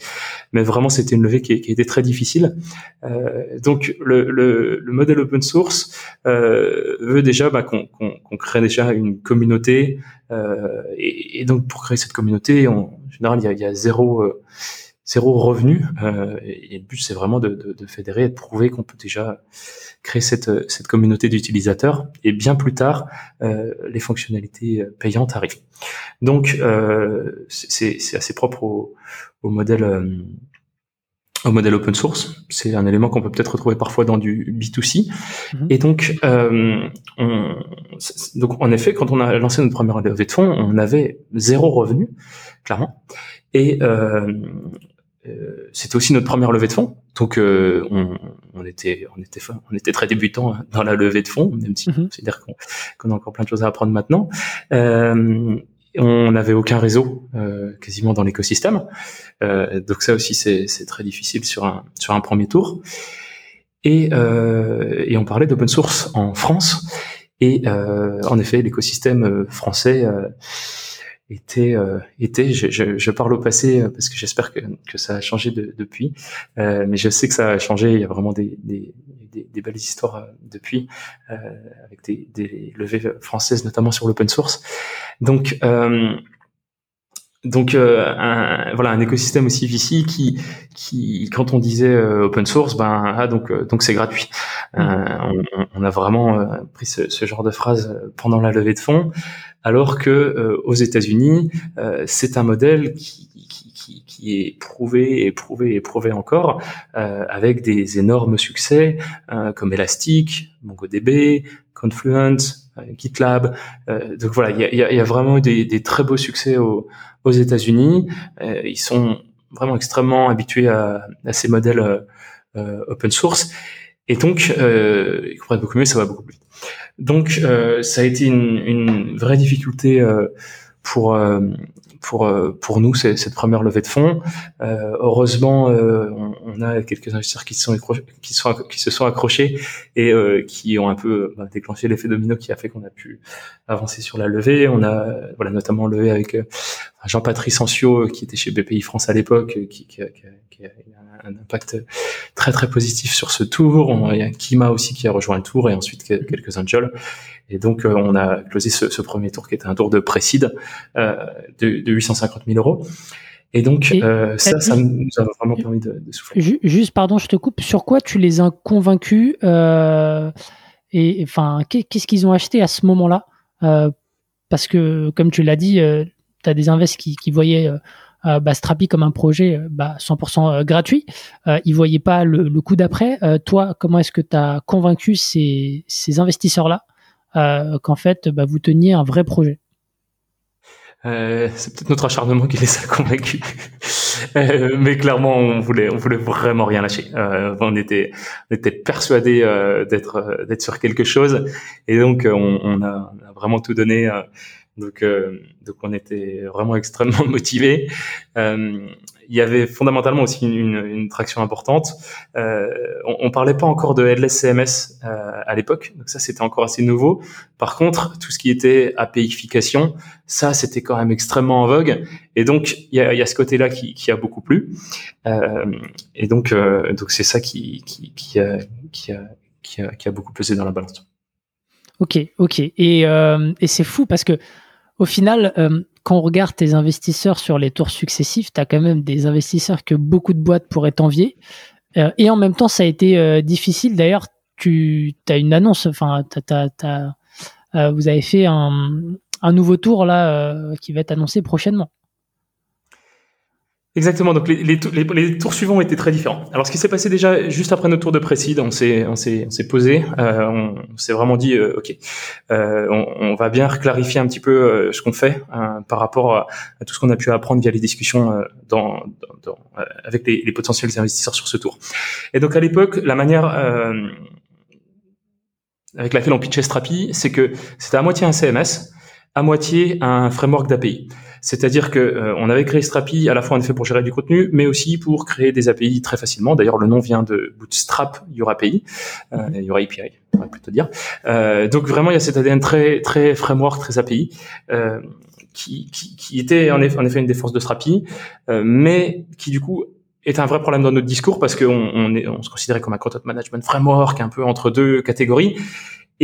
mais vraiment c'était une levée qui, qui, était très difficile. Euh, donc le, le, le, modèle open source euh, veut déjà bah, qu'on qu crée déjà une communauté, euh, et, et, donc pour créer cette communauté, en général il y a, il y a zéro zéro revenu. et, le but, c'est vraiment de, de, de, fédérer et de prouver qu'on peut déjà créer cette, cette communauté d'utilisateurs. Et bien plus tard, les fonctionnalités payantes arrivent. Donc, c'est assez propre au, au modèle au modèle open source. C'est un élément qu'on peut peut-être retrouver parfois dans du B2C. Mhm. Et donc, euh, on, donc, en effet, quand on a lancé notre première levée de fonds, on avait zéro revenu, clairement. Et euh, euh, c'était aussi notre première levée de fonds. Donc, euh, on, on, était, on était, on était très débutant dans la levée de fonds, même si mm considère qu'on a encore plein de choses à apprendre maintenant. Euh, on n'avait aucun réseau euh, quasiment dans l'écosystème, euh, donc ça aussi c'est très difficile sur un sur un premier tour. Et, euh, et on parlait d'open source en France, et en effet l'écosystème français était était je, je, je, parle au passé parce que j'espère que, que ça a changé depuis, mais je sais que ça a changé. Il y a vraiment des, des, des, des belles histoires euh, depuis, euh, avec des, des, levées françaises, notamment sur l'open source. Donc, euh, donc un, voilà un écosystème aussi VC qui qui quand on disait open source ben ah donc donc c'est gratuit mmh. on, on, a vraiment pris ce, ce, genre de phrase pendant la levée de fonds alors que aux États-Unis c'est un modèle qui qui, est prouvé et prouvé et prouvé encore, euh, avec des énormes succès euh, comme Elastic, MongoDB, Confluent, euh, GitLab. donc voilà, il y a, vraiment eu des, très beaux succès aux, États-Unis. ils sont vraiment extrêmement habitués à, ces modèles open source. Et donc, euh, ils comprennent beaucoup mieux, ça va beaucoup plus vite. Donc, ça a été une, une vraie difficulté pour pour euh, pour nous cette première levée de fonds. Euh, heureusement, euh, on, on, a quelques investisseurs qui sont qui sont qui se sont accrochés et euh, qui ont un peu bah, déclenché l'effet domino qui a fait qu'on a pu avancer sur la levée. On a voilà notamment levé avec Jean-Patrice Ancio qui était chez BPI France à l'époque, qui, qui, qui, qui, un impact très très positif sur ce tour. il y a Kima aussi qui a rejoint le tour et ensuite quelques angels. Et donc euh, on a closé ce, ce, premier tour qui était un tour de précide euh, de, de 850 000 euros. Et donc euh, ça, ça nous a vraiment permis de, de, souffler. Juste, pardon, je te coupe. Sur quoi tu les as convaincus euh, Et enfin, qu'est-ce qu'ils ont acheté à ce moment-là? Euh, Parce que, comme tu l'as dit, tu as des invests qui, qui voyaient bah, Strapi comme un projet euh, bah, 100% euh, gratuit. Euh, ils voyaient pas le, le coup d'après. toi, comment est-ce que tu as convaincu ces, ces investisseurs-là qu'en fait, bah, vous teniez un vrai projet? Euh, c'est peut-être notre acharnement qui les a convaincus, euh, mais clairement on voulait, on voulait vraiment rien lâcher. Euh, on était, on était persuadé d'être, d'être sur quelque chose, et donc on, on, a, on a, vraiment tout donné. Donc, euh, donc on était vraiment extrêmement motivés. Euh, il y avait fondamentalement aussi une, une traction importante. Euh, on, on, parlait pas encore de headless CMS à l'époque, donc ça c'était encore assez nouveau. Par contre, tout ce qui était APIification, ça c'était quand même extrêmement en vogue. Et donc il y a, y a, ce côté-là qui, qui, a beaucoup plu. Et donc donc c'est ça qui qui, qui, a, qui, a, qui, a, qui a beaucoup pesé dans la balance. Ok, ok. Et, euh, et c'est fou parce que au final, euh, quand on regarde tes investisseurs sur les tours successifs, tu as quand même des investisseurs que beaucoup de boîtes pourraient envier. Euh, et en même temps, ça a été difficile. D'ailleurs, tu as une annonce, enfin, vous avez fait un, un nouveau tour là qui va être annoncé prochainement. Exactement. Donc les, les, les, tours suivants étaient très différents. Alors ce qui s'est passé déjà juste après notre tour de précide, on s'est on s'est on s'est posé, euh, on, s'est vraiment dit euh, ok, euh, on, on, va bien clarifier un petit peu euh, ce qu'on fait hein, par rapport à, tout ce qu'on a pu apprendre via les discussions euh, dans, dans, avec les, les, potentiels investisseurs sur ce tour. Et donc à l'époque, la manière avec laquelle on pitchait Strapi, c'est que c'était à moitié un CMS, à moitié un framework d'API. C'est-à-dire que euh, on avait créé Strapi à la fois en effet pour gérer du contenu, mais aussi pour créer des API très facilement. D'ailleurs, le nom vient de Bootstrap Your API, euh, mhm. Your API, on va plutôt dire. Euh, donc vraiment, il y a cet ADN très très framework, très API. Euh, qui, qui, qui, était en effet, en effet une des forces de Strapi, euh, mais qui du coup est un vrai problème dans notre discours parce qu'on on, on se considérait comme un content management framework un peu entre deux catégories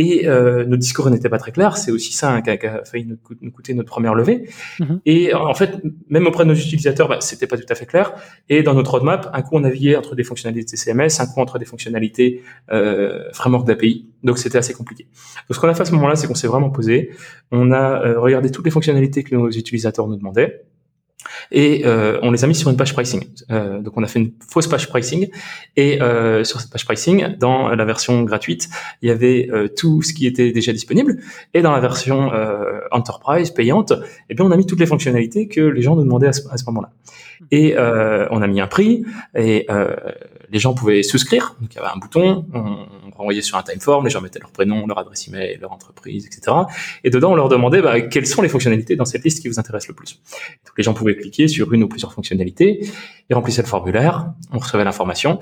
Et euh, notre discours n'était pas très clair. C'est aussi ça qui, a, failli nous, coûter notre première levée. Mhm. Et en fait, même auprès de nos utilisateurs, bah, c'était pas tout à fait clair. Et dans notre roadmap, un coup on naviguait entre des fonctionnalités CMS, un coup entre des fonctionnalités euh, framework d'API. Donc c'était assez compliqué. Donc ce qu'on a fait à ce moment-là, c'est qu'on s'est vraiment posé. On a euh, regardé toutes les fonctionnalités que nos utilisateurs nous demandaient et euh, on les a mis sur une page pricing. Euh, donc on a fait une fausse page pricing et euh, sur cette page pricing, dans la version gratuite, il y avait euh, tout ce qui était déjà disponible et dans la version euh, enterprise payante, eh bien on a mis toutes les fonctionnalités que les gens nous demandaient à ce, moment-là. Et on a mis un prix et les gens pouvaient souscrire. Donc il y avait un bouton, on, renvoyait sur un timeform, les gens mettaient leur prénom, leur adresse email, leur entreprise, etc. Et dedans, on leur demandait bah, quelles sont les fonctionnalités dans cette liste qui vous intéressent le plus? Donc les gens pouvaient cliquer sur une ou plusieurs fonctionnalités, ils remplissaient le formulaire, on recevait l'information,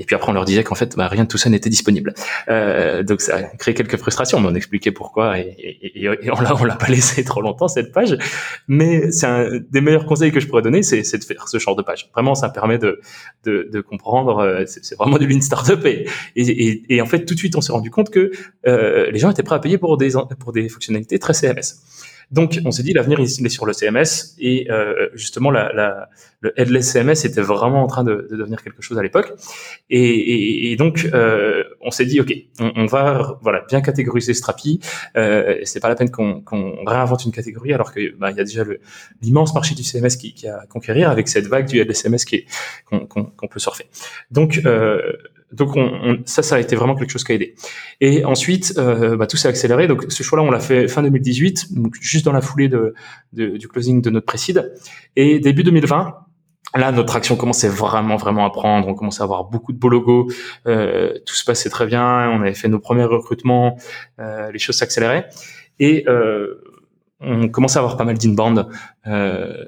et puis après, on leur disait qu'en fait, bah, rien de tout ça n'était disponible. Euh, donc ça a créé quelques frustrations, mais on expliquait pourquoi et, et, on l'a l'a pas laissé trop longtemps cette page. Mais c'est un des meilleurs conseils que je pourrais donner, c'est de faire ce genre de page. Vraiment, ça permet de de, de comprendre. Euh, c'est vraiment du lean startup et, et, et, en fait, tout de suite, on s'est rendu compte que euh, les gens étaient prêts à payer pour des pour des fonctionnalités très CMS. Donc, on s'est dit, l'avenir, il est sur le CMS. Et euh, justement, la, la, le headless CMS était vraiment en train de, de devenir quelque chose à l'époque. Et, et, et, donc, euh, on s'est dit, OK, on, on, va voilà bien catégoriser Strapi. Euh, c'est pas la peine qu'on réinvente une catégorie, alors qu'il bah, y a déjà l'immense marché du CMS qui, qui, a à conquérir avec cette vague du headless CMS qu'on peut surfer. Donc, euh, donc on, ça, ça a été vraiment quelque chose qui a aidé. Et ensuite, euh, bah, tout s'est accéléré. Donc ce choix-là, on l'a fait fin 2018, donc juste dans la foulée de, de, du closing de notre précide. Et début 2020, là, notre action commençait vraiment, vraiment à prendre. On commençait à avoir beaucoup de beaux logos. Euh, tout se passait très bien. On avait fait nos premiers recrutements. Euh, les choses s'accéléraient. Et euh, on commençait à avoir pas mal d'inbound, euh,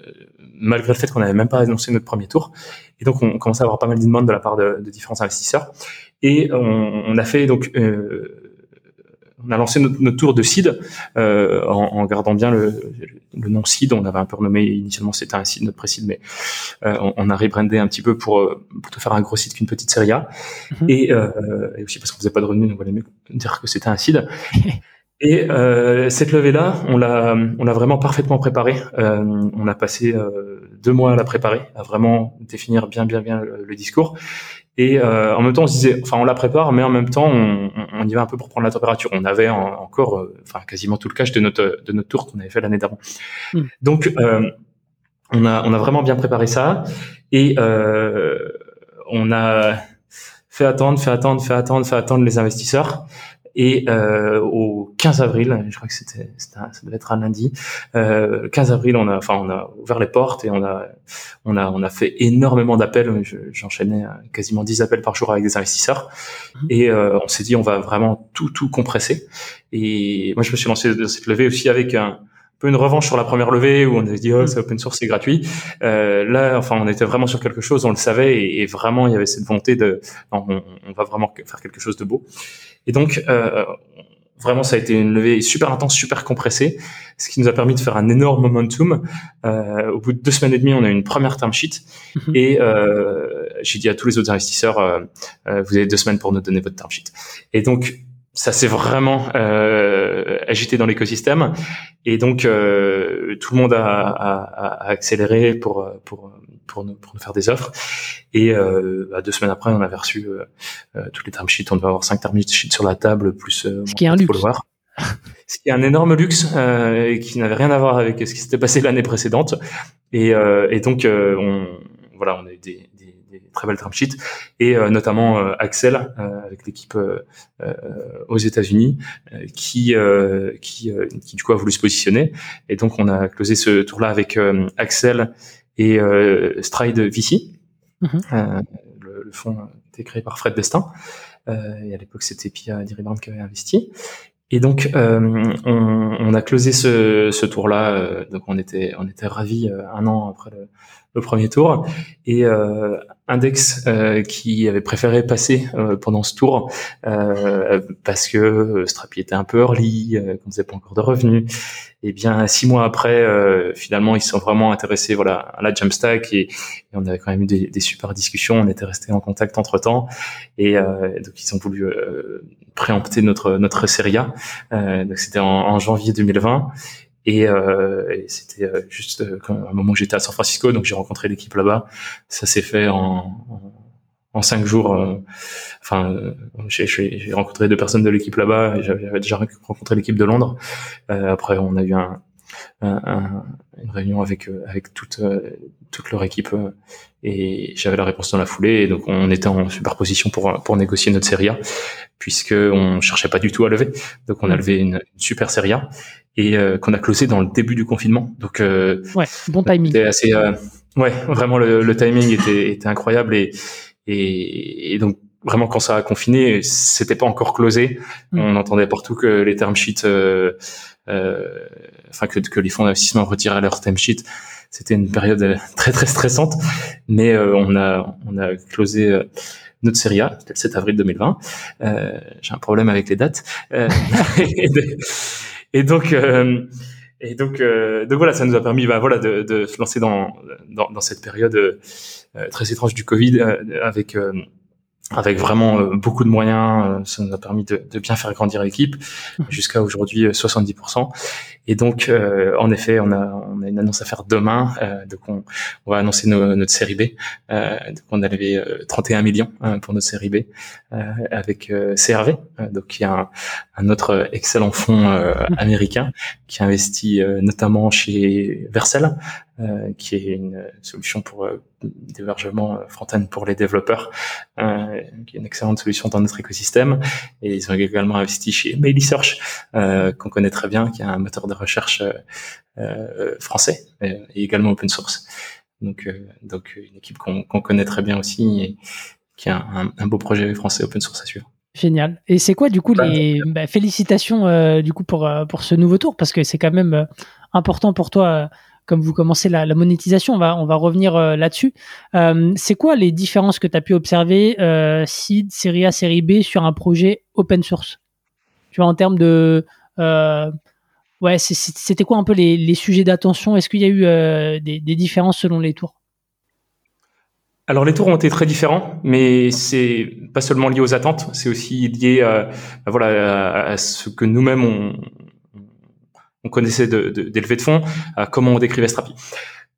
malgré le fait qu'on n'avait même pas annoncé notre premier tour. Et donc, on commençait à avoir pas mal d'inbound de la part de, de, différents investisseurs. Et on, on a fait donc, euh, on a lancé notre, notre tour de seed euh, en, en, gardant bien le, le, nom seed. On avait un peu renommé initialement, c'était un seed, notre pré-seed, mais euh, on, on, a rebrandé un petit peu pour, pour te faire un gros seed qu'une petite série A. Et, euh, et, aussi parce qu'on faisait pas de revenus, donc on voulait mieux dire que c'était un seed. Et euh, cette levée-là, on l'a, on l'a vraiment parfaitement préparée. Euh, on a passé euh, deux mois à la préparer, à vraiment définir bien, bien, bien le, discours. Et euh, en même temps, on se disait, enfin, on la prépare, mais en même temps, on, on y va un peu pour prendre la température. On avait encore, euh, enfin, quasiment tout le cash de notre de notre tour qu'on avait fait l'année d'avant. Mm. Donc, euh, on a on a vraiment bien préparé ça et on a fait attendre, fait attendre, fait attendre, fait attendre les investisseurs. Et euh, au 15 avril, je crois que c'était, ça devait être un lundi, euh, 15 avril, on a, enfin, on a ouvert les portes et on a, on a, on a fait énormément d'appels. J'enchaînais quasiment 10 appels par jour avec des investisseurs mmh. et euh, on s'est dit on va vraiment tout, tout compresser. Et moi, je me suis lancé dans cette levée aussi avec un peu une revanche sur la première levée où on avait dit oh c'est open source c'est gratuit euh, là enfin on était vraiment sur quelque chose on le savait et, et vraiment il y avait cette volonté de non, on, on, va vraiment faire quelque chose de beau et donc, euh, vraiment, ça a été une levée super intense, super compressée, ce qui nous a permis de faire un énorme momentum. Euh, au bout de deux semaines et demie, on a eu une première term sheet mhm. et euh, j'ai dit à tous les autres investisseurs, euh, euh, vous avez deux semaines pour nous donner votre term sheet. Et donc, ça s'est vraiment euh, agité dans l'écosystème et donc tout le monde a, a, a, accéléré pour pour pour nous, pour nous faire des offres. Et euh, bah, deux semaines après, on avait reçu euh, euh, toutes les term sheets. On devait avoir cinq term sheets sur la table, plus euh, ce qui est un luxe. ce qui est un énorme luxe et qui n'avait rien à voir avec ce qui s'était passé l'année précédente. Et, et donc, on, voilà, on a eu des, des, des très belles term sheets et euh, notamment euh, Axel avec l'équipe aux États-Unis qui, qui, qui du coup a voulu se positionner. Et donc, on a closé ce tour-là avec Axel et euh, Stride VC. Mhm. Euh, le, le, fonds était créé par Fred Destin. Euh, et à l'époque, c'était Pia Diribrand qui avait investi. Et donc, euh, on, on, a closé ce, ce tour-là. Euh, donc, on était, on était ravis un an après le, le premier tour. Et Index euh, qui avait préféré passer euh, pendant ce tour euh, parce que Strapi était un peu early, qu'on faisait pas encore de revenus. Et bien six mois après, finalement, ils sont vraiment intéressés voilà à la Jamstack et, et on avait quand même eu des, des super discussions. On était resté en contact entre temps et donc ils ont voulu préempter notre notre série A. donc c'était en, en janvier 2020 et, euh, et c'était euh, juste euh, un moment où j'étais à San Francisco, donc j'ai rencontré l'équipe là-bas. Ça s'est fait en, en, cinq jours. Euh, enfin, j'ai rencontré deux personnes de l'équipe là-bas. J'avais déjà rencontré l'équipe de Londres. après, on a eu un, un, une réunion avec avec toute toute leur équipe et j'avais la réponse dans la foulée et donc on était en superposition pour pour négocier notre série A puisque on cherchait pas du tout à lever donc on a mmh. levé une, une super série A et euh, qu'on a closé dans le début du confinement. Donc euh, ouais, bon timing. C'était assez, euh, ouais, vraiment le, le, timing était, était incroyable et, et, et donc vraiment quand ça a confiné, c'était pas encore closé. Mm. On entendait partout que les term sheets, euh, euh, enfin que, que les fonds d'investissement retiraient leurs term sheets. C'était une période très très stressante, mais on a on a closé notre série A, c'était le 7 avril 2020. J'ai un problème avec les dates. Et donc, euh, et donc, euh, donc voilà, ça nous a permis, bah, voilà, de, de se lancer dans, dans, dans cette période euh, très étrange du Covid avec avec vraiment euh, beaucoup de moyens. Euh, ça nous a permis de, de bien faire grandir l'équipe mmh. jusqu'à aujourd'hui 70%. Euh, et donc, en effet, on a, on a une annonce à faire demain. donc, on, on va annoncer notre série B. donc, on a levé 31 millions pour notre série B avec CRV, donc qui est un, un, autre excellent fonds mmh. américain qui investit notamment chez Vercel, qui est une solution pour d'hébergement euh, front-end pour les développeurs, euh, qui est une excellente solution dans notre écosystème. Et ils ont également investi chez Mailisearch, euh, qu'on connaît très bien, qui est un moteur de recherche euh, français et, également open source. Donc, donc une équipe qu'on connaît très bien aussi et qui a un, un, beau projet français open source à suivre. Génial. Et c'est quoi du coup les bah, félicitations du coup pour pour ce nouveau tour? Parce que c'est quand même important pour toi comme vous commencez la, la monétisation, on va, on va revenir euh, là-dessus. Euh, c'est quoi les différences que tu as pu observer euh, série A, série B sur un projet open source? Tu vois, en termes de... Euh, ouais, c'était quoi un peu les, les sujets d'attention? Est-ce qu'il y a eu euh, des, différences selon les tours? Alors les tours ont été très différents, mais c'est pas seulement lié aux attentes, c'est aussi lié à, voilà à ce que nous-mêmes on, on connaissait d'élever de, de, de fonds, euh, comment on décrivait Strapi.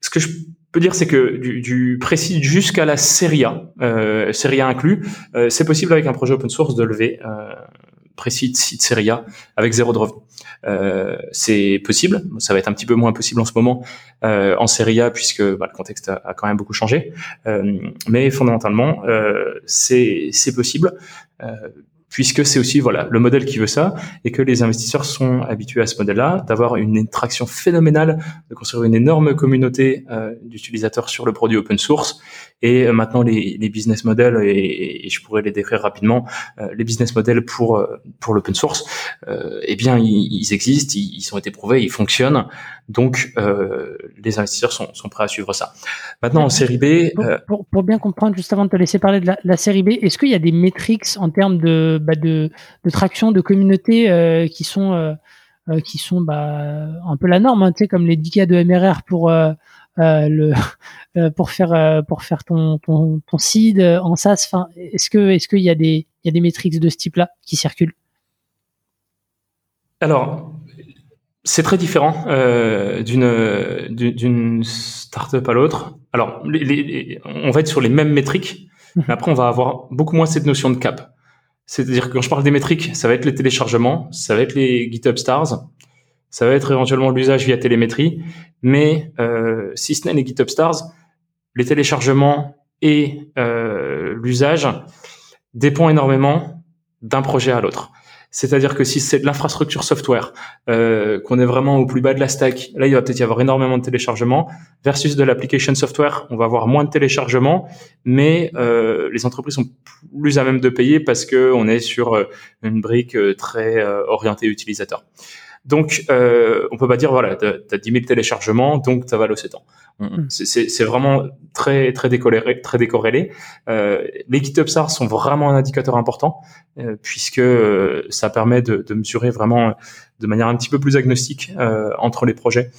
Ce que je peux dire, c'est que du, du précis jusqu'à la série A, euh, série A inclus, euh, c'est possible avec un projet open source de lever euh, précis de A avec zéro de revenu. C'est possible, ça va être un petit peu moins possible en ce moment en série A puisque bah, le contexte a, quand même beaucoup changé, mais fondamentalement c'est possible puisque c'est aussi voilà le modèle qui veut ça et que les investisseurs sont habitués à ce modèle-là, d'avoir une attraction phénoménale, de construire une énorme communauté euh, d'utilisateurs sur le produit open source. Et euh, maintenant les, les, business models et, et, je pourrais les décrire rapidement euh, les business models pour euh, pour l'open source euh, eh bien ils, ils existent ils, ils, ont été prouvés ils fonctionnent. Donc les investisseurs sont, sont prêts à suivre ça. Maintenant en série B pour, pour, pour, bien comprendre juste avant de te laisser parler de la, la série B est-ce qu'il y a des métriques en termes de bah, de, de, traction de communauté euh, qui sont euh, qui sont bah, un peu la norme, hein, tu sais, comme les 10 cas de MRR pour le pour faire pour faire ton ton, ton seed en SaaS. Enfin, est-ce que est-ce qu'il y a des il y a des métriques de ce type-là qui circulent? Alors, c'est très différent euh, d'une d'une startup à l'autre. Alors, les, les, on va être sur les mêmes métriques, mais après on va avoir beaucoup moins cette notion de cap. C'est-à-dire que quand je parle des métriques, ça va être les téléchargements, ça va être les GitHub Stars, ça va être éventuellement l'usage via télémétrie, mais euh, si ce n'est les GitHub Stars, les téléchargements et euh, l'usage dépend énormément d'un projet à l'autre. C'est-à-dire que si c'est de l'infrastructure software, euh, qu'on est vraiment au plus bas de la stack, là il va peut-être y avoir énormément de téléchargements, versus de l'application software, on va avoir moins de téléchargements, mais euh, les entreprises sont plus à même de payer parce que on est sur euh, une brique très orientée utilisateur. Donc, euh, on peut pas dire, voilà, tu as 10 000 téléchargements, donc ta valeur s'étend. Mm. C'est vraiment très très décorrélé. Très décorrélé. Euh, les GitHub SAR sont vraiment un indicateur important euh, puisque euh, ça permet de, de, mesurer vraiment de manière un petit peu plus agnostique euh, entre les projets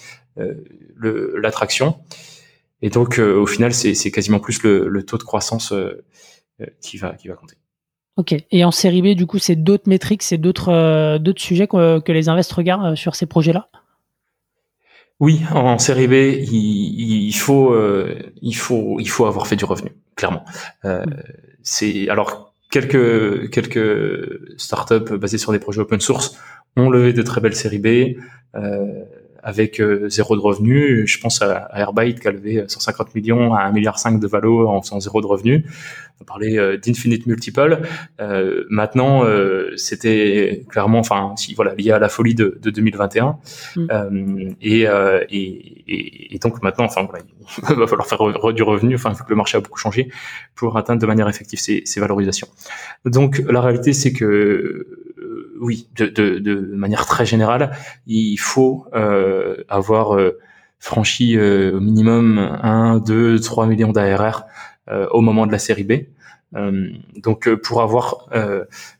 l'attraction. Et donc au final, c'est quasiment plus le, le, taux de croissance qui va qui va compter. Ok. Et en série B, du coup, c'est d'autres métriques, c'est d'autres d'autres sujets que, que les invests regardent sur ces projets-là? Oui, en série B, il, il, faut, euh, il faut, il faut avoir fait du revenu, clairement. Euh, c'est alors quelques quelques startups basées sur des projets open source ont levé de très belles séries B. Euh, avec euh, zéro de revenu. Je pense à, Airbyte qui a levé 150 millions à 1,5 milliard de valo en faisant zéro de revenu. On parlait euh, d'infinite multiple. Euh, maintenant, euh, c'était clairement, enfin, si voilà, lié à la folie de, de 2021. Mm. Et, et, et, donc maintenant, enfin voilà, il va falloir faire du revenu, enfin, vu que le marché a beaucoup changé, pour atteindre de manière effective ces, ces valorisations. Donc la réalité, c'est que oui, de, manière très générale, il faut euh, avoir euh, franchi euh, au minimum 1, 2, 3 millions d'ARR au moment de la série B. donc pour avoir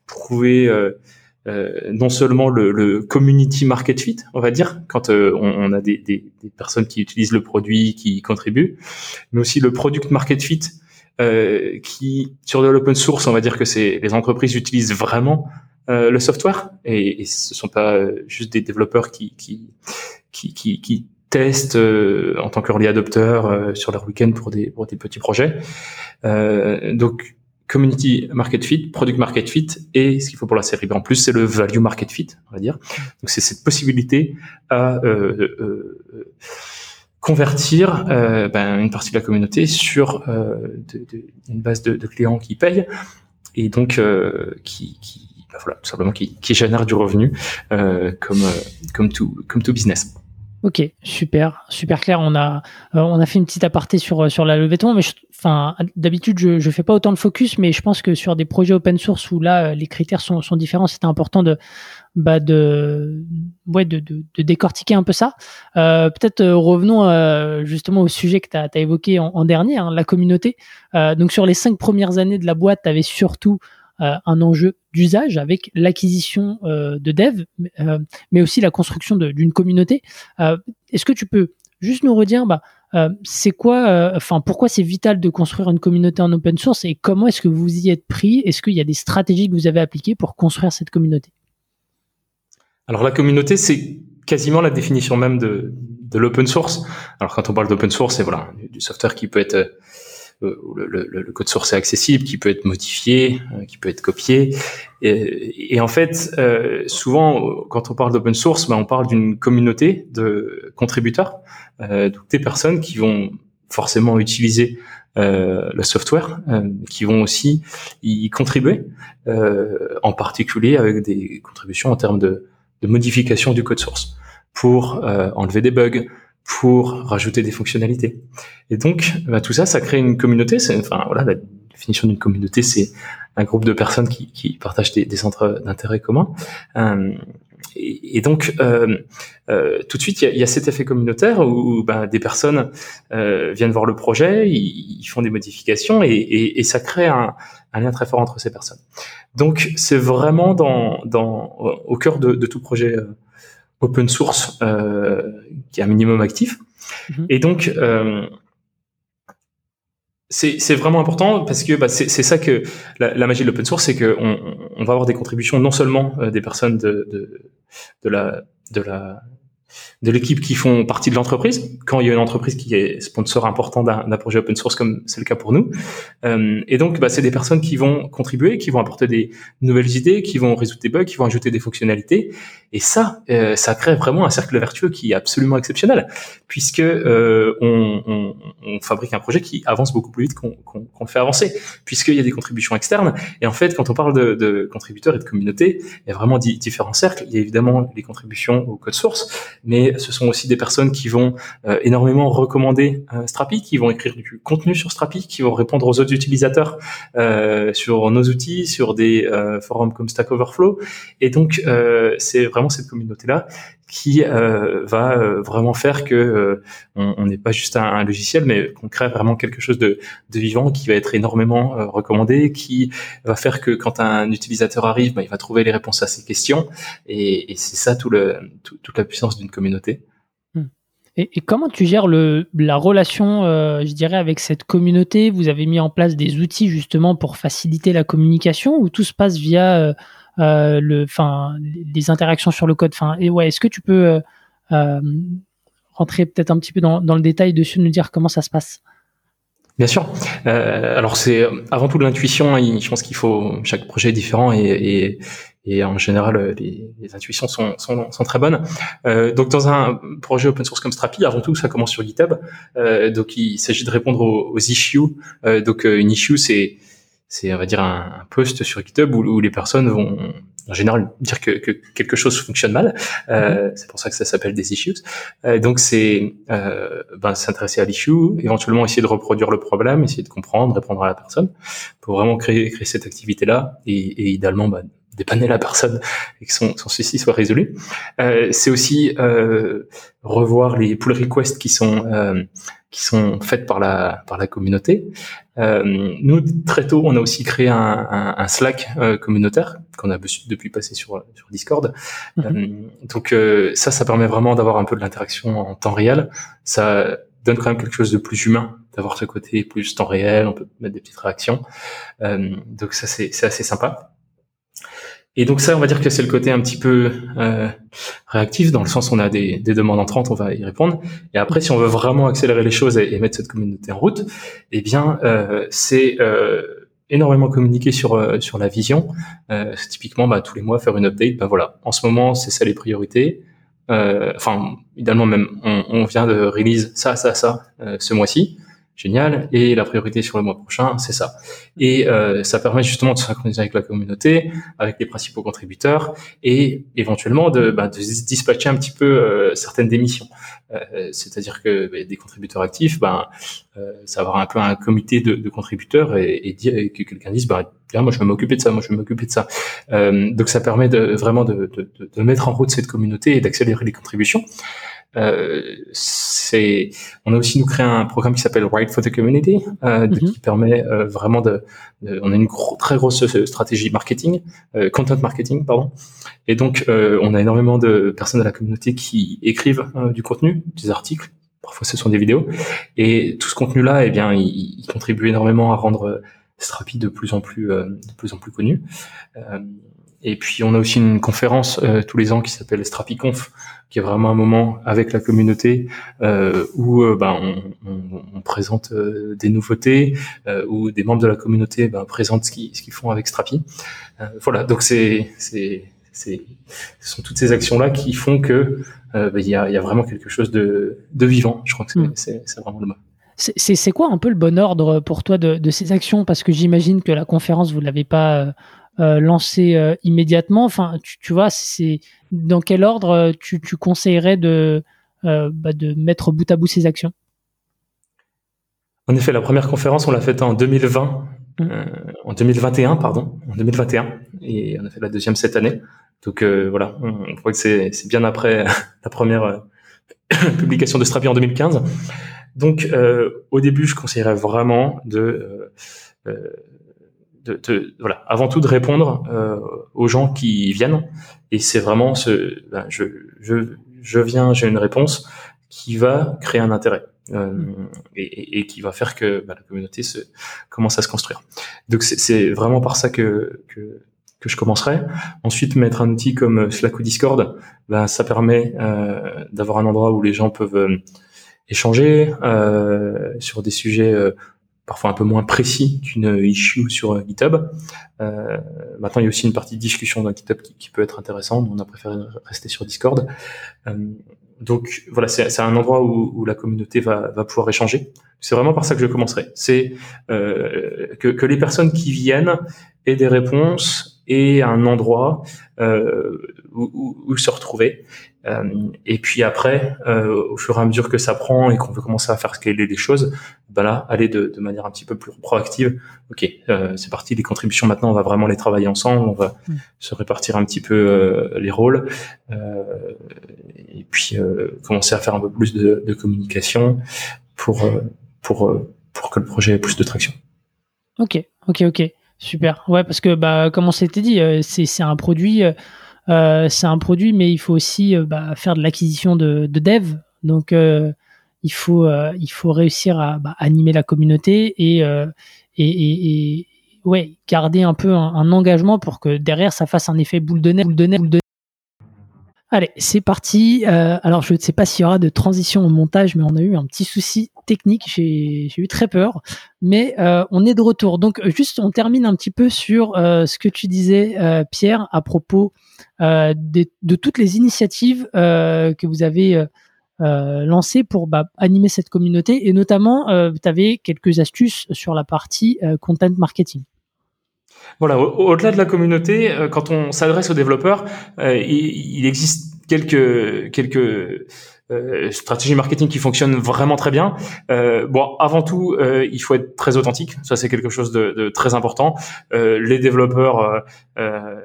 prouvé non seulement le, community market fit, on va dire, quand on, a des, personnes qui utilisent le produit, qui contribuent, mais aussi le product market fit, qui sur de l'open source, on va dire que les entreprises utilisent vraiment euh, le software et, et ce sont pas euh, juste des développeurs qui qui qui, qui, qui testent euh, en tant qu'early adopteur sur leur week-end pour des pour des petits projets. donc community market fit, product market fit et ce qu'il faut pour la série B en plus c'est le value market fit on va dire. Donc c'est cette possibilité à convertir euh, ben, une partie de la communauté sur euh, une base de, de, clients qui payent et donc euh, qui, qui bah voilà, tout simplement qui, génère du revenu euh, comme euh, comme tout business. Ok, super, super clair. On a, euh, on a fait une petite aparté sur, sur la levée mais d'habitude, je, je fais pas autant de focus, mais je pense que sur des projets open source où là, les critères sont, sont différents, c'était important de, bah, de, ouais, de, de, décortiquer un peu ça. Peut-être revenons justement au sujet que tu as, évoqué en, dernier, hein, la communauté. donc, sur les cinq premières années de la boîte, tu avais surtout un enjeu d'usage avec l'acquisition euh, de dev, euh, mais aussi la construction d'une communauté. Est-ce que tu peux juste nous redire, bah, c'est quoi, enfin, pourquoi c'est vital de construire une communauté en open source et comment est-ce que vous y êtes pris? Est-ce qu'il y a des stratégies que vous avez appliquées pour construire cette communauté? Alors la communauté, c'est quasiment la définition même de, de l'open source. Alors quand on parle d'open source, c'est voilà du software qui peut être euh, le, le, le, code source est accessible, qui peut être modifié, euh, qui peut être copié. Et, et en fait, euh, souvent, quand on parle d'open source, ben, on parle d'une communauté de contributeurs, euh, donc des personnes qui vont forcément utiliser euh, le software, euh, qui vont aussi y contribuer, euh, en particulier avec des contributions en termes de, de modification du code source pour enlever des bugs, pour rajouter des fonctionnalités. Et donc, bah, tout ça, ça crée une communauté. C'est, enfin, voilà, la définition d'une communauté, c'est un groupe de personnes qui, qui partagent des, des centres d'intérêt communs. Euh, et, et, donc, euh, euh, tout de suite, il y a, y a, cet effet communautaire où, bah, des personnes euh, viennent voir le projet, ils, ils font des modifications et, et, et ça crée un, un, lien très fort entre ces personnes. Donc, c'est vraiment dans, dans, au cœur de, de tout projet euh, open source euh, qui est un minimum actif. Mhm. Et donc, euh, c'est vraiment important parce que bah, c'est ça que la, la magie de l'open source, c'est qu'on on va avoir des contributions non seulement euh, des personnes de, de, de, la, de la de l'équipe qui font partie de l'entreprise, quand il y a une entreprise qui est sponsor important d'un projet open source comme c'est le cas pour nous. Euh, et donc, bah, c'est des personnes qui vont contribuer, qui vont apporter des nouvelles idées, qui vont résoudre des bugs, qui vont ajouter des fonctionnalités. Et ça, euh, ça crée vraiment un cercle vertueux qui est absolument exceptionnel, puisque euh, on, on, on, fabrique un projet qui avance beaucoup plus vite qu'on qu le fait avancer, puisqu'il y a des contributions externes. Et en fait, quand on parle de, de contributeurs et de communautés, il y a vraiment différents cercles. Il y a évidemment les contributions au code source, mais ce sont aussi des personnes qui vont énormément recommander Strapi, qui vont écrire du contenu sur Strapi, qui vont répondre aux autres utilisateurs sur nos outils, sur des forums comme Stack Overflow. Et donc, c'est vraiment cette communauté-là qui euh, va euh, vraiment faire que euh, on n'est pas juste un, logiciel, mais qu'on crée vraiment quelque chose de, vivant qui va être énormément recommandé, qui va faire que quand un utilisateur arrive, bah, il va trouver les réponses à ses questions, et, c'est ça toute la puissance d'une communauté. Hmm. Et, comment tu gères la relation, je dirais, avec cette communauté? Vous avez mis en place des outils justement pour faciliter la communication, ou tout se passe via le, enfin, les interactions sur le code. Enfin, et ouais, est-ce que tu peux euh, euh, rentrer peut-être un petit peu dans, dans, le détail dessus, nous dire comment ça se passe? Bien sûr. Euh, alors c'est avant tout de l'intuition. Hein, je pense qu'il faut chaque projet est différent et, et, et en général les, les intuitions sont, sont, sont, très bonnes. Euh, donc dans un projet open source comme Strapi, avant tout ça commence sur GitHub. Euh, donc il s'agit de répondre aux, aux issues. donc une issue c'est c'est on va dire un, un post sur GitHub où, où, les personnes vont en général dire que, que quelque chose fonctionne mal. Euh, mhm. c'est pour ça que ça s'appelle des issues. Euh, donc c'est euh, ben, s'intéresser à l'issue, éventuellement essayer de reproduire le problème, essayer de comprendre, répondre à la personne, pour vraiment créer, créer cette activité-là et, et idéalement ben, dépanner la personne et que son, son souci soit résolu. Euh, c'est aussi euh, revoir les pull requests qui sont euh, qui sont faites par la par la communauté. Euh, nous très tôt, on a aussi créé un, un, un Slack euh, communautaire qu'on a depuis passé sur sur Discord. Mhm. Euh, donc ça, ça permet vraiment d'avoir un peu de l'interaction en temps réel. Ça donne quand même quelque chose de plus humain d'avoir ce côté plus temps réel. On peut mettre des petites réactions. donc ça, c'est c'est assez sympa. Et donc ça, on va dire que c'est le côté un petit peu euh, réactif, dans le sens où on a des, des, demandes entrantes, on va y répondre. Et après, si on veut vraiment accélérer les choses et, mettre cette communauté en route, eh bien, euh, c'est euh, énormément communiquer sur euh, sur la vision. Euh, typiquement, bah, tous les mois, faire une update. Ben voilà, en ce moment, c'est ça les priorités. Euh, enfin, idéalement même, on, on, vient de release ça, ça, ça ce mois-ci génial. Et la priorité sur le mois prochain, c'est ça. Et euh, ça permet justement de synchroniser avec la communauté, avec les principaux contributeurs, et éventuellement de, bah, de dispatcher un petit peu euh, certaines démissions. Euh, C'est-à-dire que bah, des contributeurs actifs, ben, euh, ça va avoir un peu un comité de, de contributeurs et, et, dire, et que quelqu'un dise, bah, moi je vais m'occuper de ça, moi je vais m'occuper de ça. Euh, donc ça permet de, vraiment de, de, de mettre en route cette communauté et d'accélérer les contributions. Euh, c'est, on a aussi nous créé un programme qui s'appelle Write for the Community, euh, mhm. qui permet euh, vraiment de, on a une très grosse stratégie marketing, euh, content marketing, pardon. Et donc, euh, on a énormément de personnes de la communauté qui écrivent du contenu, des articles. Parfois, ce sont des vidéos. Et tout ce contenu-là, eh bien, il, il, contribue énormément à rendre Strapi de plus en plus, de plus en plus connu. Et puis on a aussi une conférence euh, tous les ans qui s'appelle StrapiConf, qui est vraiment un moment avec la communauté euh, où euh, ben, on, on, on, présente euh, des nouveautés, où des membres de la communauté ben, présentent ce qu'ils qu'ils font avec Strapi. voilà, donc c'est ce sont toutes ces actions là qui font que ben, il y, a, y, a, vraiment quelque chose de, de vivant. Je crois que c'est mm. vraiment le mot. C'est quoi un peu le bon ordre pour toi de, de ces actions? Parce que j'imagine que la conférence, vous l'avez pas euh, lancer euh, immédiatement Enfin, tu, tu vois, c'est dans quel ordre euh, tu, tu conseillerais de, bah, de mettre bout à bout ces actions? En effet, la première conférence, on l'a faite en 2020, mmh. en 2021, pardon, en 2021, et on a fait la deuxième cette année. Donc voilà, on, voit que c'est bien après la première publication de Strapi en 2015. Donc au début, je conseillerais vraiment de de, voilà, avant tout de répondre euh, aux gens qui viennent. Et c'est vraiment ce, ben, je, je, je viens, j'ai une réponse qui va créer un intérêt. Euh, mm. et, et, qui va faire que ben, la communauté se commence à se construire. Donc c'est vraiment par ça que, que, que je commencerai. Ensuite, mettre un outil comme Slack ou Discord, ben, ça permet euh, d'avoir un endroit où les gens peuvent euh, échanger euh, sur des sujets euh, parfois un peu moins précis qu'une issue sur euh, GitHub. Euh, maintenant, il y a aussi une partie de discussion dans GitHub qui, peut être intéressante. On a préféré rester sur Discord. Euh, donc voilà, c'est un endroit où, la communauté va, pouvoir échanger. C'est vraiment par ça que je commencerai. C'est euh, que, les personnes qui viennent aient des réponses et un endroit euh, où, se retrouver. Et puis après, au fur et à mesure que ça prend et qu'on veut commencer à faire scaler les choses, ben là, aller de, de manière un petit peu plus proactive. Ok, c'est parti, les contributions maintenant, on va vraiment les travailler ensemble, on va mm. se répartir un petit peu les rôles, et puis commencer à faire un peu plus de, de communication pour pour pour que le projet ait plus de traction. Ok, ok, ok, super. Ouais, parce que bah, comme on s'était dit, euh, c'est un produit, euh, euh, c'est un produit, mais il faut aussi bah, faire de l'acquisition de, de dev. Donc il faut il faut réussir à bah, animer la communauté et, et, et, ouais garder un peu un, engagement pour que derrière ça fasse un effet boule de neige, boule de neige, boule de Allez, c'est parti. alors, je ne sais pas s'il y aura de transition au montage, mais on a eu un petit souci technique. J'ai eu très peur, mais euh, on est de retour. Donc juste, on termine un petit peu sur euh, ce que tu disais, euh, Pierre, à propos de, toutes les initiatives que vous avez lancées pour bah, animer cette communauté, et notamment, tu avais quelques astuces sur la partie content marketing. Voilà, au-delà de la communauté, quand on s'adresse aux développeurs, il, existe quelques quelques euh, stratégie marketing qui fonctionne vraiment très bien. Euh, bon, avant tout, euh, il faut être très authentique. Ça, c'est quelque chose de, de très important. Euh, les développeurs euh,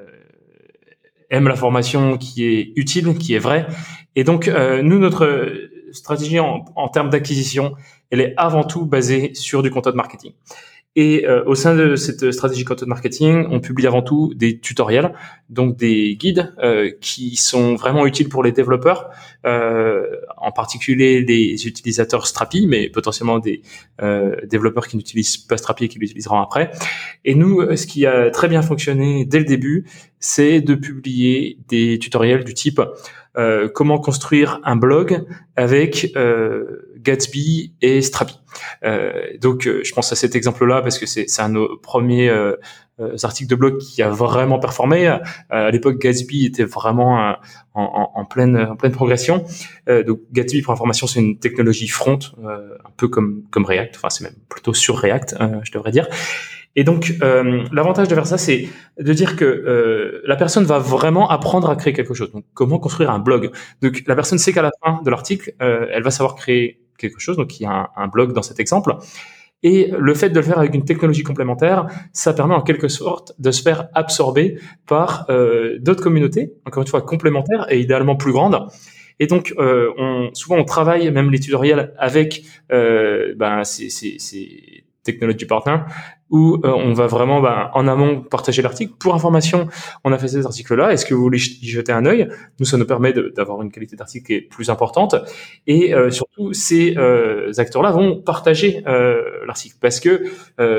aiment la formation qui est utile, qui est vraie. Et donc, nous, notre stratégie en, en termes d'acquisition, elle est avant tout basée sur du content marketing. Et euh, au sein de cette stratégie content marketing, on publie avant tout des tutoriels, donc des guides euh, qui sont vraiment utiles pour les développeurs, euh, en particulier les utilisateurs Strapi, mais potentiellement des euh, développeurs qui n'utilisent pas Strapi et qui l'utiliseront après. Et nous, ce qui a très bien fonctionné dès le début, c'est de publier des tutoriels du type euh, comment construire un blog avec euh, Gatsby et Strapi. Euh, donc, euh, je pense à cet exemple-là parce que c'est un de nos premiers euh, articles de blog qui a vraiment performé. à l'époque, Gatsby était vraiment en, en, pleine, en pleine progression. donc, Gatsby, pour information, c'est une technologie front, un peu comme, comme React. Enfin, c'est même plutôt sur React, je devrais dire. Et donc, euh, l'avantage de faire ça, c'est de dire que euh, la personne va vraiment apprendre à créer quelque chose. Donc, comment construire un blog? Donc, la personne sait qu'à la fin de l'article, euh, elle va savoir créer quelque chose. Donc, il y a un, blog dans cet exemple. Et le fait de le faire avec une technologie complémentaire, ça permet en quelque sorte de se faire absorber par euh, d'autres communautés, encore une fois complémentaires et idéalement plus grandes. Et donc, euh, souvent, on travaille même les tutoriels avec euh, ben, ces, ces, ces technology partner où euh, on va vraiment bah, en amont partager l'article. Pour information, on a fait cet article-là. Est-ce que vous voulez y jeter un œil? Nous, ça nous permet d'avoir une qualité d'article qui est plus importante. Et euh, surtout, ces euh, acteurs-là vont partager l'article parce que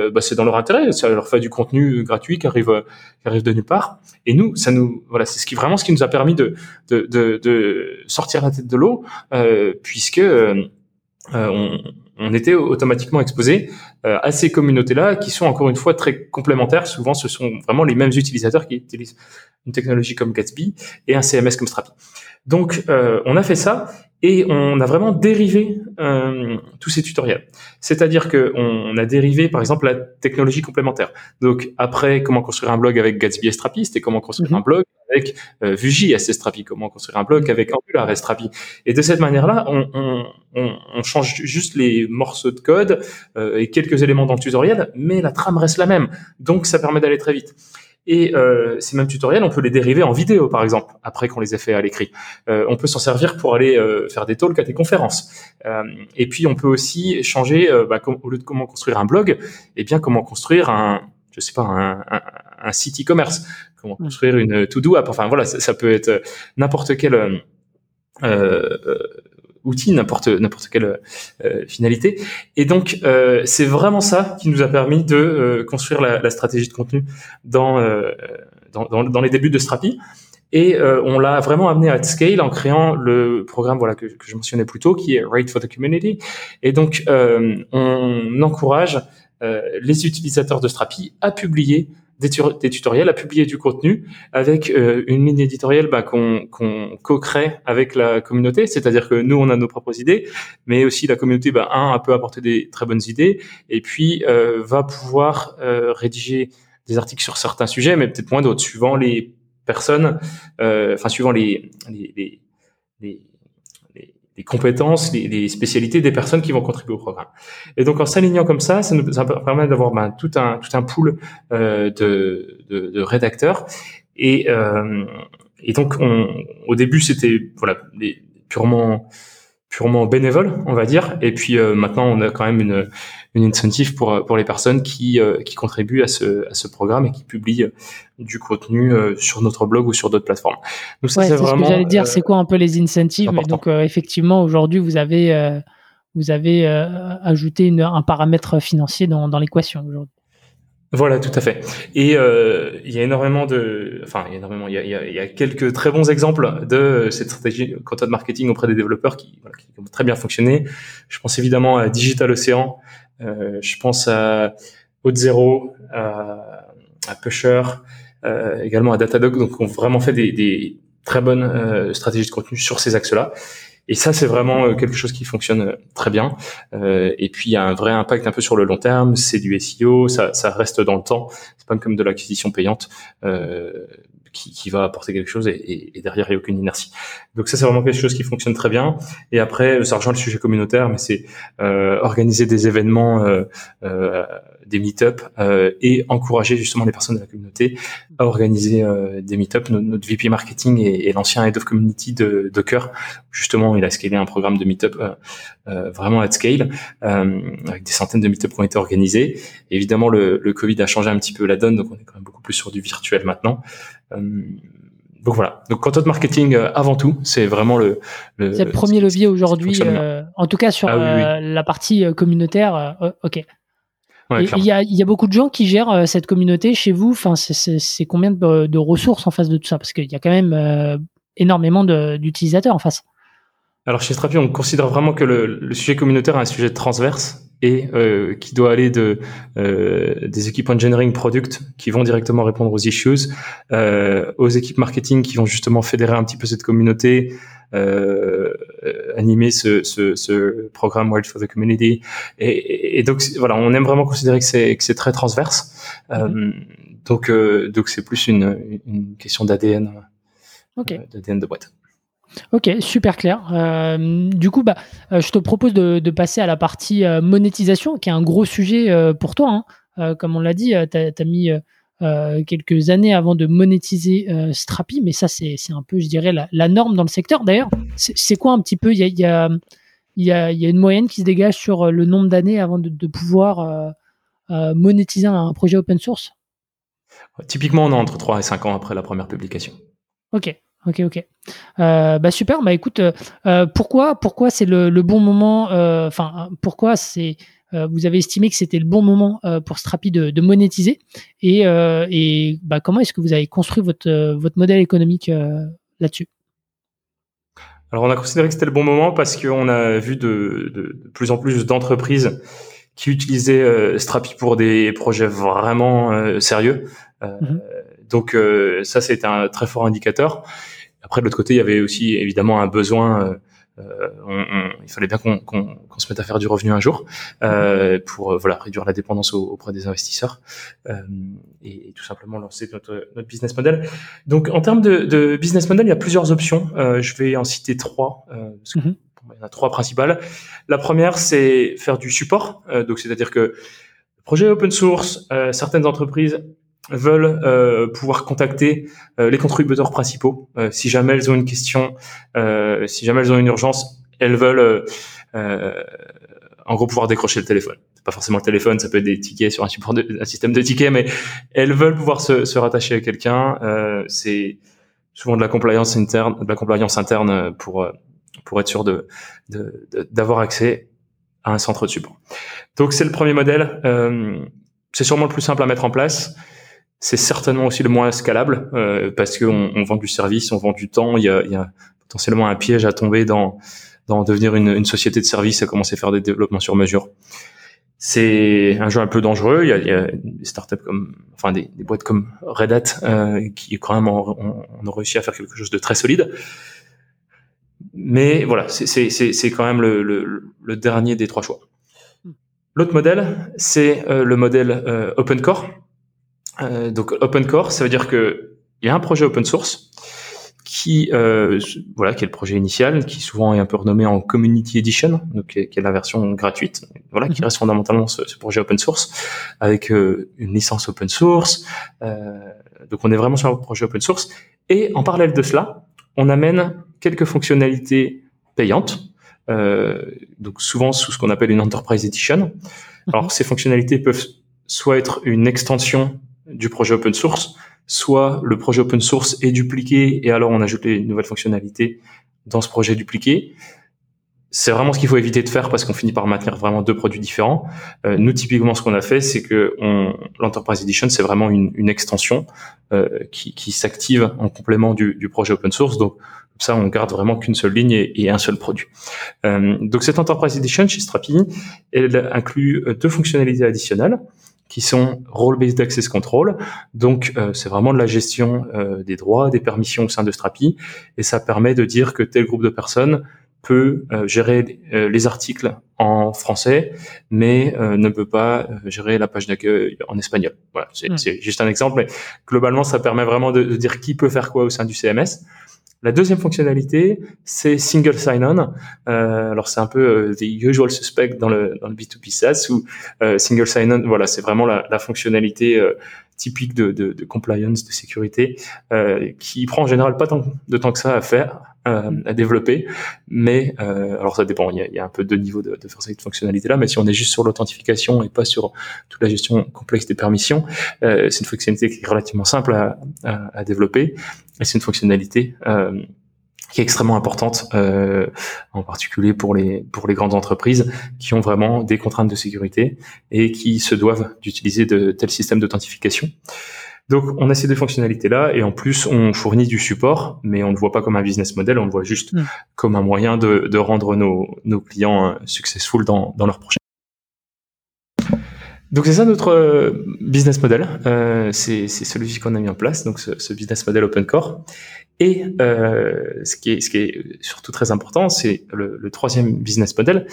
bah, c'est dans leur intérêt. Ça leur fait du contenu gratuit qui arrive, qui arrive de nulle part. Et nous, ça nous, voilà, c'est ce qui vraiment ce qui nous a permis de, de, de, de sortir la tête de l'eau, puisque on, on était automatiquement exposé euh, à ces communautés-là qui sont encore une fois très complémentaires. Souvent, ce sont vraiment les mêmes utilisateurs qui utilisent une technologie comme Gatsby et un CMS comme Strapi. Donc, euh, on a fait ça et on a vraiment dérivé euh, tous ces tutoriels. C'est-à-dire que on a dérivé, par exemple, la technologie complémentaire. Donc, après, comment construire un blog avec Gatsby et Strapi, c'était comment construire mhm. un blog avec euh, et Strapi, comment construire un blog avec Angular et Strapi. Et de cette manière-là, on, on, on, change juste les morceaux de code euh, et quelques éléments dans le tutoriel, mais la trame reste la même. Donc, ça permet d'aller très vite. Et euh, ces mêmes tutoriels, on peut les dériver en vidéo, par exemple, après qu'on les ait fait à l'écrit. Euh, on peut s'en servir pour aller euh, faire des talks à des conférences. Euh, et puis, on peut aussi changer, euh, bah, au lieu de comment construire un blog, eh bien, comment construire un, je sais pas, un, un site e-commerce, comment construire une to-do app. Enfin, voilà, ça, ça peut être n'importe quel outil, n'importe n'importe quelle euh, finalité. Et donc euh, c'est vraiment ça qui nous a permis de euh, construire la, la, stratégie de contenu dans, dans, dans, dans les débuts de Strapi. Et on l'a vraiment amené à scale en créant le programme voilà que, que je mentionnais plus tôt, qui est Rate for the Community. Et donc on encourage les utilisateurs de Strapi à publier des, tutoriels, à publier du contenu avec euh, une ligne éditoriale bah, qu'on co-crée avec la communauté. C'est-à-dire que nous, on a nos propres idées, mais aussi la communauté, bah, un, peut apporter des très bonnes idées, et puis euh, va pouvoir euh, rédiger des articles sur certains sujets, mais peut-être moins d'autres, suivant les personnes, enfin suivant les, les, les, les, compétences, les, les, spécialités des personnes qui vont contribuer au programme. Et donc en s'alignant comme ça, ça nous permet d'avoir ben, tout un tout un pool euh, de, de, de, rédacteurs et euh, et donc on, au début c'était voilà purement purement bénévole, on va dire. Et puis euh, maintenant, on a quand même une, une incentive pour pour les personnes qui euh, qui contribuent à ce à ce programme et qui publient du contenu euh, sur notre blog ou sur d'autres plateformes. Donc c'est vraiment. Ce que j'allais dire, c'est quoi un peu les incentives? Mais donc effectivement, aujourd'hui, vous avez vous avez ajouté une, un paramètre financier dans dans l'équation aujourd'hui. Voilà, tout à fait. Et euh, il y a énormément de, enfin, il y a énormément, il y a, il y a, quelques très bons exemples de cette stratégie content marketing auprès des développeurs qui, voilà, qui ont très bien fonctionné. Je pense évidemment à Digital Ocean, euh, je pense à Haute Zero, à, à Pusher, euh, également à Datadog, donc on vraiment fait des, des très bonnes euh, stratégies de contenu sur ces axes-là. Et ça, c'est vraiment euh, quelque chose qui fonctionne euh, très bien. Euh, et puis, il y a un vrai impact un peu sur le long terme. C'est du SEO, ça, ça reste dans le temps. C'est pas comme de l'acquisition payante. Euh, qui, qui, va apporter quelque chose et, et, derrière il n'y a aucune inertie. Donc ça c'est vraiment quelque chose qui fonctionne très bien. Et après ça rejoint le sujet communautaire, mais c'est euh, organiser des événements, euh, euh, des meet-up euh, et encourager justement les personnes de la communauté à organiser euh, des meet-up. Notre, VP marketing et, l'ancien head of community de Docker, justement il a scalé un programme de meet-up euh, vraiment at scale avec des centaines de meet-up qui ont été organisés. évidemment le, le Covid a changé un petit peu la donne, donc on est quand même beaucoup plus sur du virtuel maintenant. Euh, donc voilà. Donc content marketing euh, avant tout, c'est vraiment le. le c'est le premier levier aujourd'hui, euh, en tout cas sur ah la partie communautaire. ok. il y a, y a, beaucoup de gens qui gèrent cette communauté chez vous. Enfin, c'est combien de, de, ressources en face de tout ça? Parce qu'il y a quand même énormément d'utilisateurs en face. Alors chez Strapi, on considère vraiment que le, le, sujet communautaire est un sujet transverse et euh, qui doit aller de euh, des équipes engineering product qui vont directement répondre aux issues, euh, aux équipes marketing qui vont justement fédérer un petit peu cette communauté, euh, animer ce, ce, ce, programme World for the Community. Et, et, donc voilà, on aime vraiment considérer que c'est que c'est très transverse. Mm-hmm. donc donc c'est plus une, une question d'ADN, okay. d'ADN de boîte. Ok, super clair. Euh, du coup, bah, euh, je te propose de, passer à la partie euh, monétisation, qui est un gros sujet pour toi. Hein. comme on l'a dit, tu as, mis quelques années avant de monétiser Strapi, mais ça, c'est un peu, je dirais, la, norme dans le secteur. D'ailleurs, c'est quoi un petit peu? Il y a, y, a, y, a, y a, une moyenne qui se dégage sur le nombre d'années avant de, de pouvoir monétiser un projet open source? Typiquement, on est entre 3 et 5 ans après la première publication. Ok, Ok, ok. Euh, bah super. Bah écoute, euh, euh, pourquoi, pourquoi c'est le, le, bon moment Enfin, pourquoi c'est vous avez estimé que c'était le bon moment pour Strapi de, de monétiser? Et, et bah, comment est-ce que vous avez construit votre votre modèle économique là-dessus? Alors on a considéré que c'était le bon moment parce qu'on a vu de, de, de, plus en plus d'entreprises qui utilisaient Strapi pour des projets vraiment sérieux. Mhm. Donc ça c'est un très fort indicateur. Après, de l'autre côté, il y avait aussi évidemment un besoin. Euh, euh on, on, il fallait bien qu'on se mette à faire du revenu un jour euh, pour euh, voilà réduire la dépendance auprès des investisseurs euh, et, et, tout simplement lancer notre, notre business model. Donc en termes de, de business model, il y a plusieurs options. Euh, je vais en citer trois. Parce que, mm-hmm. Il y en a trois principales. La première, c'est faire du support. donc c'est-à-dire que le projet open source, certaines entreprises veulent euh, pouvoir contacter euh, les contributeurs principaux. Euh, si jamais elles ont une question, si jamais elles ont une urgence, elles veulent en gros pouvoir décrocher le téléphone. C'est pas forcément le téléphone, ça peut être des tickets sur un support, de, un système de tickets, mais elles veulent pouvoir se, se rattacher à quelqu'un. c'est souvent de la compliance interne, de la compliance interne pour pour être sûr de d'avoir accès à un centre de support. Donc c'est le premier modèle. c'est sûrement le plus simple à mettre en place. C'est certainement aussi le moins scalable euh, parce qu'on on vend du service, on vend du temps. Il y a, il y a potentiellement un piège à tomber dans dans devenir une, une société de service et commencer à faire des développements sur mesure. C'est un jeu un peu dangereux. Il y a, il y a des startups comme, enfin des, des boîtes comme Red Hat euh, qui quand même ont, on, réussi à faire quelque chose de très solide. Mais voilà, c'est quand même le, le, le, dernier des trois choix. Hmm. L'autre modèle, c'est euh, le modèle euh, open core. Euh, donc open core, ça veut dire que il y a un projet open source qui euh, voilà qui est le projet initial, qui souvent est un peu renommé en Community Edition, donc qui est, la version gratuite, voilà, qui mhm. reste fondamentalement ce, projet open source avec euh, une licence open source. Euh, donc on est vraiment sur un projet open source. Et en parallèle de cela, on amène quelques fonctionnalités payantes, euh, donc souvent sous ce qu'on appelle une Enterprise Edition. Mhm. Alors ces fonctionnalités peuvent soit être une extension du projet open source, soit le projet open source est dupliqué et alors on ajoute les nouvelles fonctionnalités dans ce projet dupliqué. C'est vraiment ce qu'il faut éviter de faire parce qu'on finit par maintenir vraiment deux produits différents. Euh, nous, typiquement, ce qu'on a fait, c'est que l'Enterprise Edition, c'est vraiment une, extension euh, qui, qui s'active en complément du, du, projet open source. Donc, ça, on garde vraiment qu'une seule ligne et, un seul produit. Euh, donc, cette Enterprise Edition chez Strapi, elle inclut deux fonctionnalités additionnelles qui sont role-based access control. Donc, euh, c'est vraiment de la gestion euh, des droits, des permissions au sein de Strapi, et ça permet de dire que tel groupe de personnes peut euh, gérer les articles en français, mais ne peut pas gérer la page d'accueil en espagnol. Voilà, c'est hmm. juste un exemple, mais globalement, ça permet vraiment de, de, dire qui peut faire quoi au sein du CMS. La deuxième fonctionnalité, c'est single sign-on. Euh, alors c'est un peu euh, the usual suspect dans le dans le B2B SaaS où euh, single sign-on, voilà, c'est vraiment la, la fonctionnalité euh, typique de, de, de, compliance, de sécurité, euh, qui prend en général pas tant de temps que ça à faire, euh, à développer. Mais euh, alors ça dépend. Il y a, il y a un peu deux niveaux de, de faire cette fonctionnalité-là. Mais si on est juste sur l'authentification et pas sur toute la gestion complexe des permissions, euh, c'est une fonctionnalité qui est relativement simple à, à, à développer. Et c'est une fonctionnalité euh, qui est extrêmement importante, euh, en particulier pour les pour les grandes entreprises qui ont vraiment des contraintes de sécurité et qui se doivent d'utiliser de tels systèmes d'authentification. Donc, on a ces deux fonctionnalités-là, et en plus, on fournit du support, mais on ne le voit pas comme un business model, on le voit juste hmm. comme un moyen de, de rendre nos, nos, clients euh, successful dans, dans leur projet. Donc c'est ça notre euh, business model, euh, c'est celui qu'on a mis en place, donc ce, ce business model open core. Et euh, ce, qui est, ce qui est surtout très important, c'est le, le, troisième business model,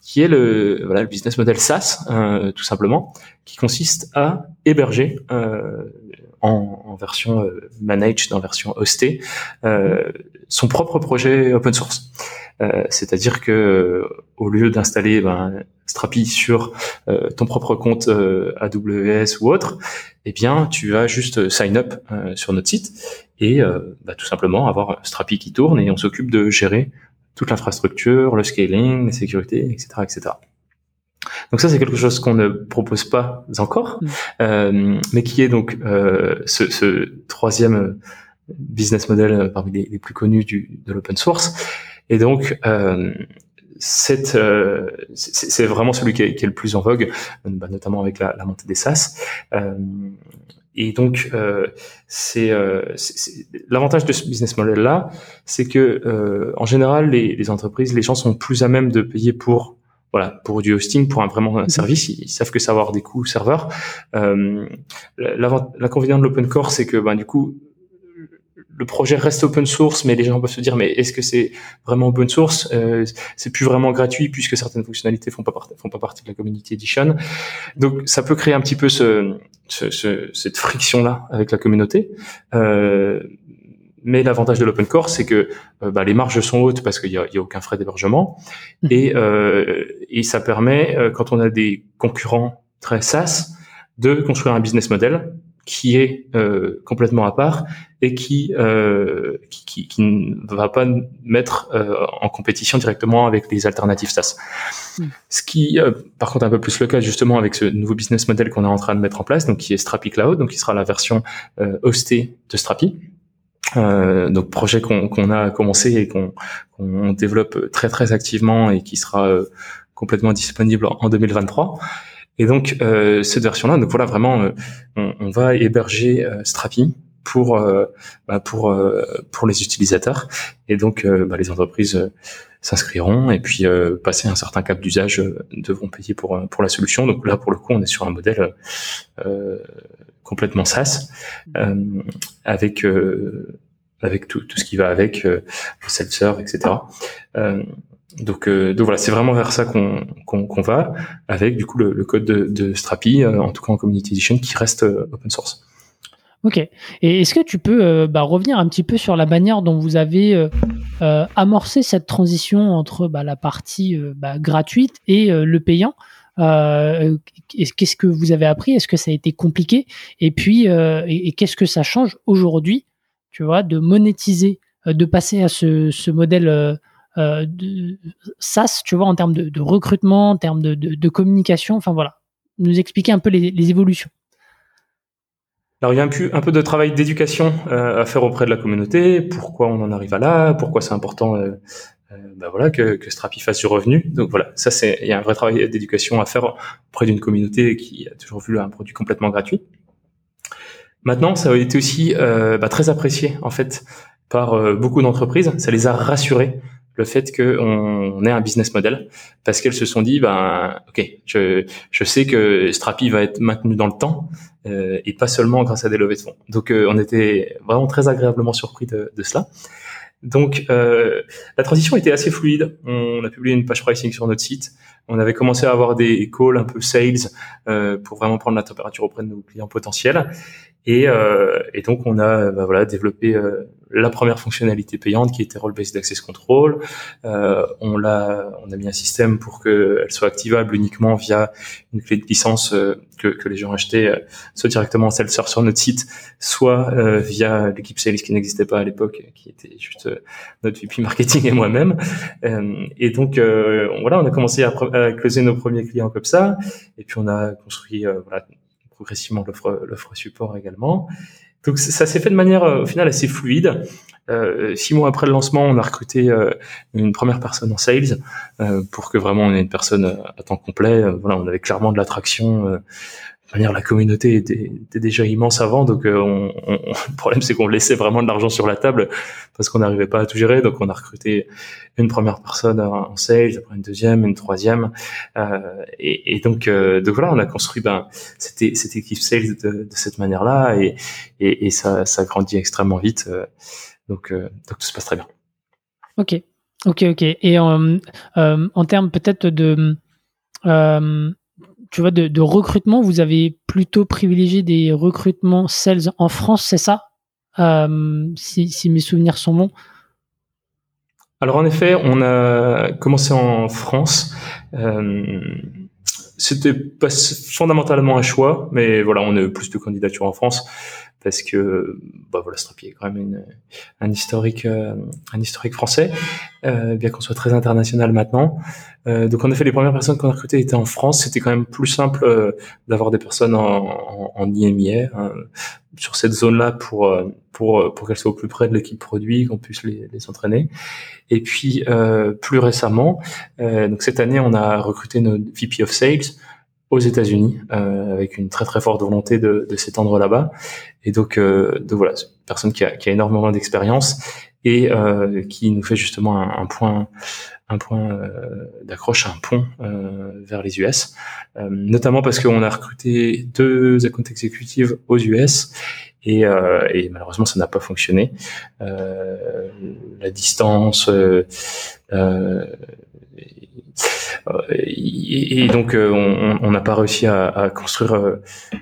qui est le, voilà, le business model SaaS, euh, tout simplement, qui consiste à héberger en, en, version euh, managed, en version hostée, euh, son propre projet open source. Euh, c'est-à-dire que euh, au lieu d'installer ben, Strapi sur euh, ton propre compte AWS ou autre, eh bien tu vas juste sign up sur notre site et bah, tout simplement avoir Strapi qui tourne et on s'occupe de gérer toute l'infrastructure, le scaling, la sécurité, etc., etc. Donc ça, c'est quelque chose qu'on ne propose pas encore, mm. euh, mais qui est donc euh, ce, ce, troisième business model parmi les, les plus connus du, de l'open source. Et donc, euh, c'est vraiment celui qui est, qui est, le plus en vogue, bah, notamment avec la, la, montée des SaaS. Euh, et donc, euh, c'est l'avantage de ce business model-là, c'est que euh, en général, les, les, entreprises, les gens sont plus à même de payer pour voilà pour du hosting, pour un vraiment un mhm. service. Ils, savent que ça va avoir des coûts serveurs. Euh, L'inconvénient de l'open core, c'est que ben du coup le projet reste open source, mais les gens peuvent se dire mais est-ce que c'est vraiment open source? Euh, C'est plus vraiment gratuit puisque certaines fonctionnalités font pas partie, font pas partie de la community edition. Donc ça peut créer un petit peu ce, ce, ce cette friction là avec la communauté. Euh, mais l'avantage de l'open core, c'est que euh, bah, les marges sont hautes parce qu'il y a, a, aucun frais d'hébergement mmh. et, euh, et ça permet euh, quand on a des concurrents très SaaS de construire un business model qui est euh, complètement à part et qui, euh, qui, qui, qui, ne va pas mettre euh, en compétition directement avec les alternatives SaaS. Hmm. Ce qui, euh, par contre, est un peu plus le cas justement avec ce nouveau business model qu'on est en train de mettre en place, donc qui est Strapi Cloud, donc qui sera la version euh, hostée de Strapi. Donc projet qu'on a commencé et qu'on développe très très activement et qui sera complètement disponible en 2023. Et donc euh, cette version-là, donc voilà vraiment, euh, on, on, va héberger euh, Strapi pour euh, bah, pour euh, pour les utilisateurs. Et donc bah, les entreprises s'inscriront et puis passer un certain cap d'usage devront payer pour pour la solution. Donc là pour le coup, on est sur un modèle complètement SaaS avec avec tout, tout ce qui va avec le self-serve, etc. Donc, euh, donc voilà, c'est vraiment vers ça qu'on qu'on va, avec du coup le, le code de, de Strapi, euh, en tout cas en Community Edition, qui reste euh, open source. Ok. Et est-ce que tu peux bah, revenir un petit peu sur la manière dont vous avez amorcé cette transition entre bah, la partie bah, gratuite et le payant? Qu'est-ce que vous avez appris? Est-ce que ça a été compliqué? Et puis, et qu'est-ce que ça change aujourd'hui, tu vois, de monétiser, de passer à ce, modèle euh, de SaaS, tu vois, en termes de, recrutement, en termes de, communication? Enfin voilà, nous expliquer un peu les, évolutions. Alors il y a un peu, de travail d'éducation euh, à faire auprès de la communauté. Pourquoi on en arrive à là? Pourquoi c'est important euh, bah voilà, que, que Strapi fasse du revenu. Donc voilà, ça c'est il y a un vrai travail d'éducation à faire auprès d'une communauté qui a toujours vu un produit complètement gratuit. Maintenant, ça a été aussi bah, très apprécié en fait par beaucoup d'entreprises. Ça les a rassurés le fait qu'on ait un business model parce qu'elles se sont dit ben ok je, je sais que Strapi va être maintenu dans le temps euh, et pas seulement grâce à des levées de fonds donc euh, on était vraiment très agréablement surpris de, de cela donc euh, la transition était assez fluide. On a publié une page pricing sur notre site. On avait commencé à avoir des calls un peu sales euh, pour vraiment prendre la température auprès de nos clients potentiels. Et, euh, et donc on a bah, voilà développé euh, la première fonctionnalité payante qui était role-based access control. Euh, on l'a, on a mis un système pour qu'elle soit activable uniquement via une clé de licence euh, que, que, les gens achetaient euh, soit directement en self-serve sur notre site, soit euh, via l'équipe sales qui n'existait pas à l'époque, qui était juste notre VP marketing et moi-même. et donc voilà, on a commencé à, à closer nos premiers clients comme ça, et puis on a construit voilà progressivement l'offre support également. Donc ça s'est fait de manière euh, au final assez fluide. Euh, six mois après le lancement, on a recruté euh, une première personne en sales pour que vraiment on ait une personne à temps complet. voilà, on avait clairement de l'attraction manière, la communauté était, déjà immense avant, donc euh, le problème c'est qu'on laissait vraiment de l'argent sur la table parce qu'on n'arrivait pas à tout gérer. Donc on a recruté une première personne en sales, après une deuxième, une troisième, euh, et, donc, euh, donc voilà, on a construit ben cette, cette équipe sales de, cette manière-là, et, ça, ça grandit extrêmement vite. donc, donc tout se passe très bien. Ok, ok, ok. Et en, en termes peut-être de tu vois, de, recrutement, vous avez plutôt privilégié des recrutements sales en France, c'est ça? Euh, si, mes souvenirs sont bons. Alors en effet, on a commencé en France. Euh, c'était pas fondamentalement un choix, mais voilà, on a eu plus de candidatures en France parce que bah voilà, Strapi est quand même une, un historique, euh, un historique français, euh, bien qu'on soit très international maintenant. Euh, donc en effet, les premières personnes qu'on a recrutées étaient en France. C'était quand même plus simple d'avoir des personnes en, en, en IMIA hein, sur cette zone-là pour pour pour qu'elles soient au plus près de l'équipe produit, qu'on puisse les, les entraîner. Et puis plus récemment, donc cette année, on a recruté notre VP of Sales aux États-Unis euh, avec une très très forte volonté de, de s'étendre là-bas. Et donc euh, de voilà une personne qui a, qui a énormément d'expérience et euh, qui nous fait justement un, un point un point euh, d'accroche un pont euh, vers les US euh, notamment parce qu'on a recruté deux account exécutives aux US et, et malheureusement ça n'a pas fonctionné. La distance et, donc euh, on n'a pas réussi à, construire euh,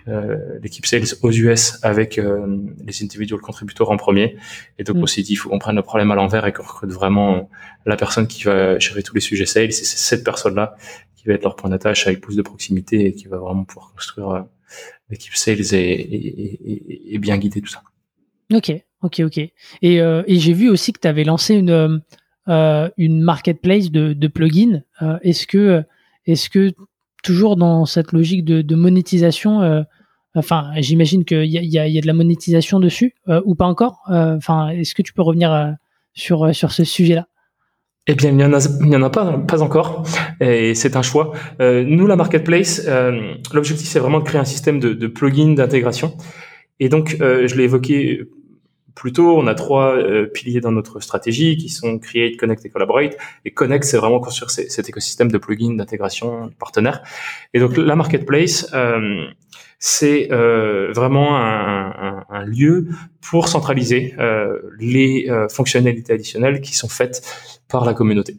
euh, l'équipe sales aux US avec les individual contributeurs en premier. Et donc mm. on s'est dit il faut qu'on prenne le problème à l'envers et qu'on recrute vraiment la personne qui va gérer tous les sujets sales. Et c'est cette personne-là qui va être leur point d'attache avec plus de proximité et qui va vraiment pouvoir construire l'équipe sales et, bien guider tout ça. Ok, ok, ok. Et, et j'ai vu aussi que tu avais lancé une euh, une marketplace de, plugins. Euh, est-ce que, est-ce que toujours dans cette logique de, monétisation, euh, enfin, j'imagine qu'il y a, y, a, y a, de la monétisation dessus ou pas encore. Enfin, est-ce que tu peux revenir sur sur ce sujet-là? Eh bien, il n'y en en a pas, pas encore, et c'est un choix. Euh, nous, la marketplace, euh, l'objectif c'est vraiment de créer un système de, plugins d'intégration. Et donc, euh, je l'ai évoqué Plutôt, on a trois euh, piliers dans notre stratégie qui sont Create, Connect et Collaborate. Et Connect, c'est vraiment construire cet écosystème de plugins, d'intégration, de partenaires. Et donc la marketplace, euh, c'est euh, vraiment un, un, lieu pour centraliser euh, les euh, fonctionnalités additionnelles qui sont faites par la communauté.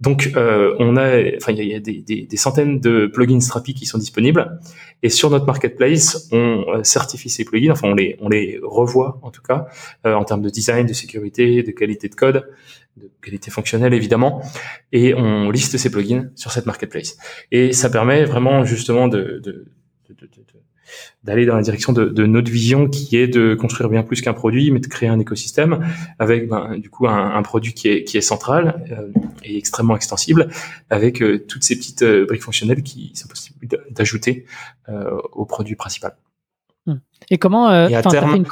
Donc, on a, enfin, il y a, des, des, des, centaines de plugins Strapi qui sont disponibles, et sur notre marketplace, on certifie ces plugins, enfin, on les, on les revoit en tout cas en termes de design, de sécurité, de qualité de code, de qualité fonctionnelle évidemment, et on liste ces plugins sur cette marketplace. Et ça permet vraiment justement de, de, de, de d'aller dans la direction de, de, notre vision qui est de construire bien plus qu'un produit, mais de créer un écosystème avec ben, du coup un, un, produit qui est, qui est central euh, et extrêmement extensible, avec euh, toutes ces petites euh, briques fonctionnelles qui sont possibles d'ajouter au produit principal. Hmm. Et comment et à terme,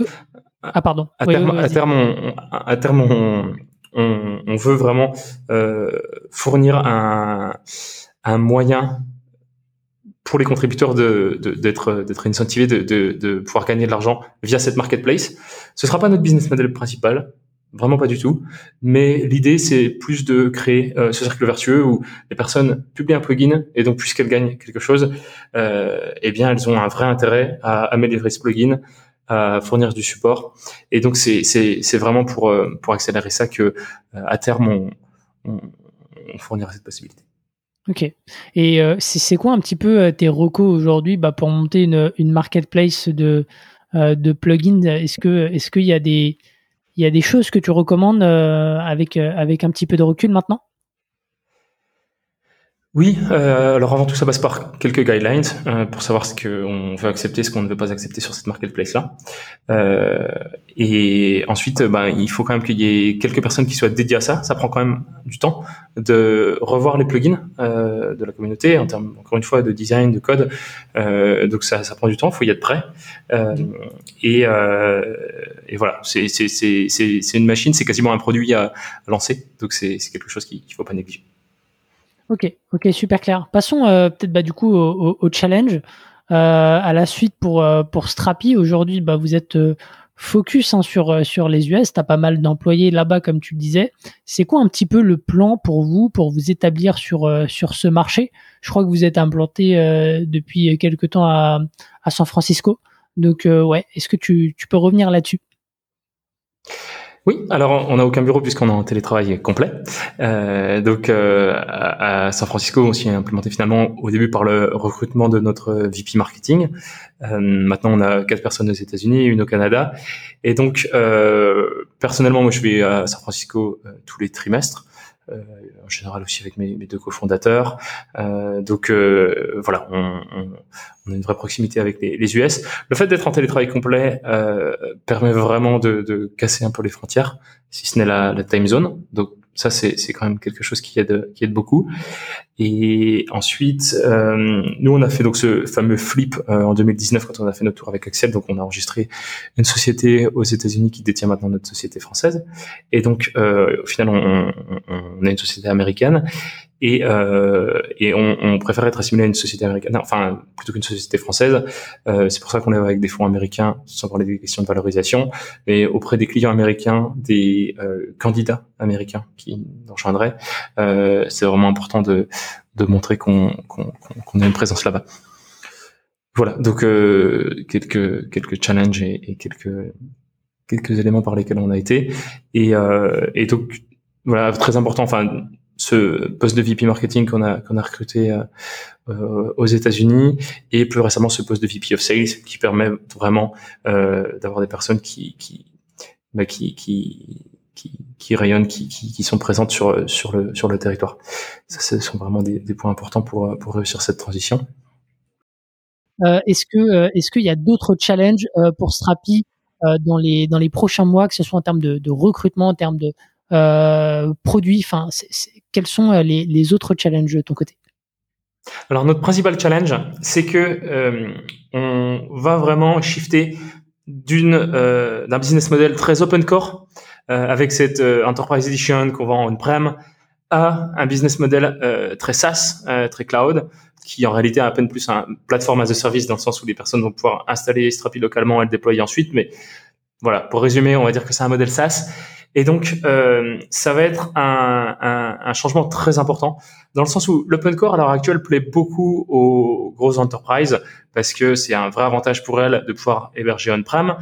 ah pardon. À, terme, à terme, on, à terme, on, on, on veut vraiment fournir un, un moyen pour les contributeurs de, d'être d'être incentivés de, de, de, pouvoir gagner de l'argent via cette marketplace. Ce sera pas notre business model principal, vraiment pas du tout. Mais l'idée c'est plus de créer euh, ce cercle vertueux où les personnes publient un plugin et donc puisqu'elles gagnent quelque chose, euh, eh bien elles ont un vrai intérêt à améliorer ce plugin, à fournir du support. Et donc c'est vraiment pour euh, pour accélérer ça que euh, à terme on, on, on fournira cette possibilité. Ok. Et euh, c'est quoi un petit peu euh, tes recos aujourd'hui bah, pour monter une, une marketplace de, euh, de plugins? Est-ce que est-ce qu'il y a des il y a des choses que tu recommandes avec avec un petit peu de recul maintenant? Oui, euh, alors avant tout ça passe par quelques guidelines euh, pour savoir ce qu'on veut accepter, ce qu'on ne veut pas accepter sur cette marketplace-là. Euh, et ensuite, ben, il faut quand même qu'il y ait quelques personnes qui soient dédiées à ça. Ça prend quand même du temps de revoir les plugins de la communauté en termes, encore une fois, de design, de code. Donc ça, prend du temps, il faut y être prêt. Et, et voilà, c'est une machine, c'est quasiment un produit à, lancer. Donc c'est quelque chose qu'il ne faut pas négliger. Ok, ok, super clair. Passons euh, peut-être bah, du coup au, challenge. Euh, à la suite pour euh, pour Strapi, aujourd'hui, bah, vous êtes focus hein, sur sur les US. T'as pas mal d'employés là-bas, comme tu le disais. C'est quoi un petit peu le plan pour vous pour vous établir sur sur ce marché? Je crois que vous êtes implanté depuis quelque temps à à San Francisco. Donc ouais, est-ce que tu tu peux revenir là-dessus? Oui, alors on n'a aucun bureau puisqu'on est en télétravail complet. Euh, donc euh, à, San Francisco, on s'y est implémenté finalement au début par le recrutement de notre VP marketing. Euh, maintenant, on a quatre personnes aux États-Unis, une au Canada. Et donc, euh, personnellement, moi, je vais à San Francisco euh, tous les trimestres. Euh, en général aussi avec mes, deux cofondateurs. Euh, donc euh, voilà, on, on, on, a une vraie proximité avec les, les US. Le fait d'être en télétravail complet permet vraiment de, de, casser un peu les frontières, si ce n'est la, la time zone. Ça, c'est, c'est quand même quelque chose qui aide, qui aide beaucoup. Et ensuite, euh, nous, on a fait donc ce fameux flip euh, en 2019 quand on a fait notre tour avec Axel. Donc, on a enregistré une société aux États-Unis qui détient maintenant notre société française. Et donc, euh, au final, on, on, on, est une société américaine et, euh, et on, on, préfère être assimilé à une société américaine, enfin plutôt qu'une société française. Euh, c'est pour ça qu'on est avec des fonds américains, sans parler des questions de valorisation, mais auprès des clients américains, des euh, candidats américains qui rejoindraient, euh, c'est vraiment important de, de montrer qu'on qu'on a une présence là-bas. Voilà, donc euh, quelques quelques challenges et, et, quelques quelques éléments par lesquels on a été et, euh, et donc voilà très important. Enfin ce poste de VP marketing qu'on a qu'on a recruté euh, euh, aux États-Unis et plus récemment ce poste de VP of Sales qui permet vraiment euh, d'avoir des personnes qui qui, bah, qui qui qui rayonnent, qui, qui, sont présentes sur sur le sur le territoire. Ça, ce sont vraiment des, des points importants pour pour réussir cette transition. Est-ce que est-ce qu'il y a d'autres challenges pour Strapi dans les dans les prochains mois, que ce soit en termes de, recrutement, en termes de produits? Enfin, quels sont euh, les, autres challenges de ton côté? Alors notre principal challenge, c'est que euh, on va vraiment shifter euh, d'un business model très open core avec cette enterprise edition qu'on vend en prem à un business model très SaaS, très cloud, qui en réalité est à peine plus un plateforme as a service dans le sens où les personnes vont pouvoir installer Strapi localement et le déployer ensuite. Mais voilà, pour résumer, on va dire que c'est un modèle SaaS Et donc, euh, ça va être un, un, un, changement très important dans le sens où l'open core à l'heure actuelle plaît beaucoup aux grosses entreprises parce que c'est un vrai avantage pour elles de pouvoir héberger on-prem.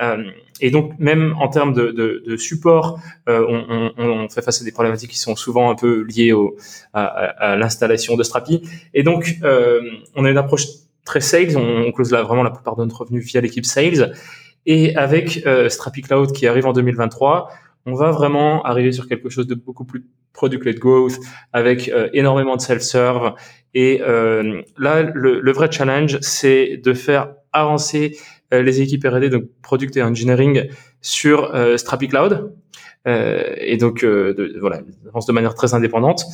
Euh, et donc, même en termes de, de, de support, euh, on, on, on, fait face à des problématiques qui sont souvent un peu liées au, à, à, l'installation de Strapi. Et donc, euh, on a une approche très sales. On, on close là vraiment la plupart de notre revenu via l'équipe sales. Et avec euh, Strapi Cloud qui arrive en 2023, on va vraiment arriver sur quelque chose de beaucoup plus product-led growth avec euh, énormément de self-serve. Et euh, là, le, le, vrai challenge, c'est de faire avancer euh, les équipes R&D, donc product et engineering, sur euh, Strapi Cloud. et donc, de, voilà, avance de manière très indépendante.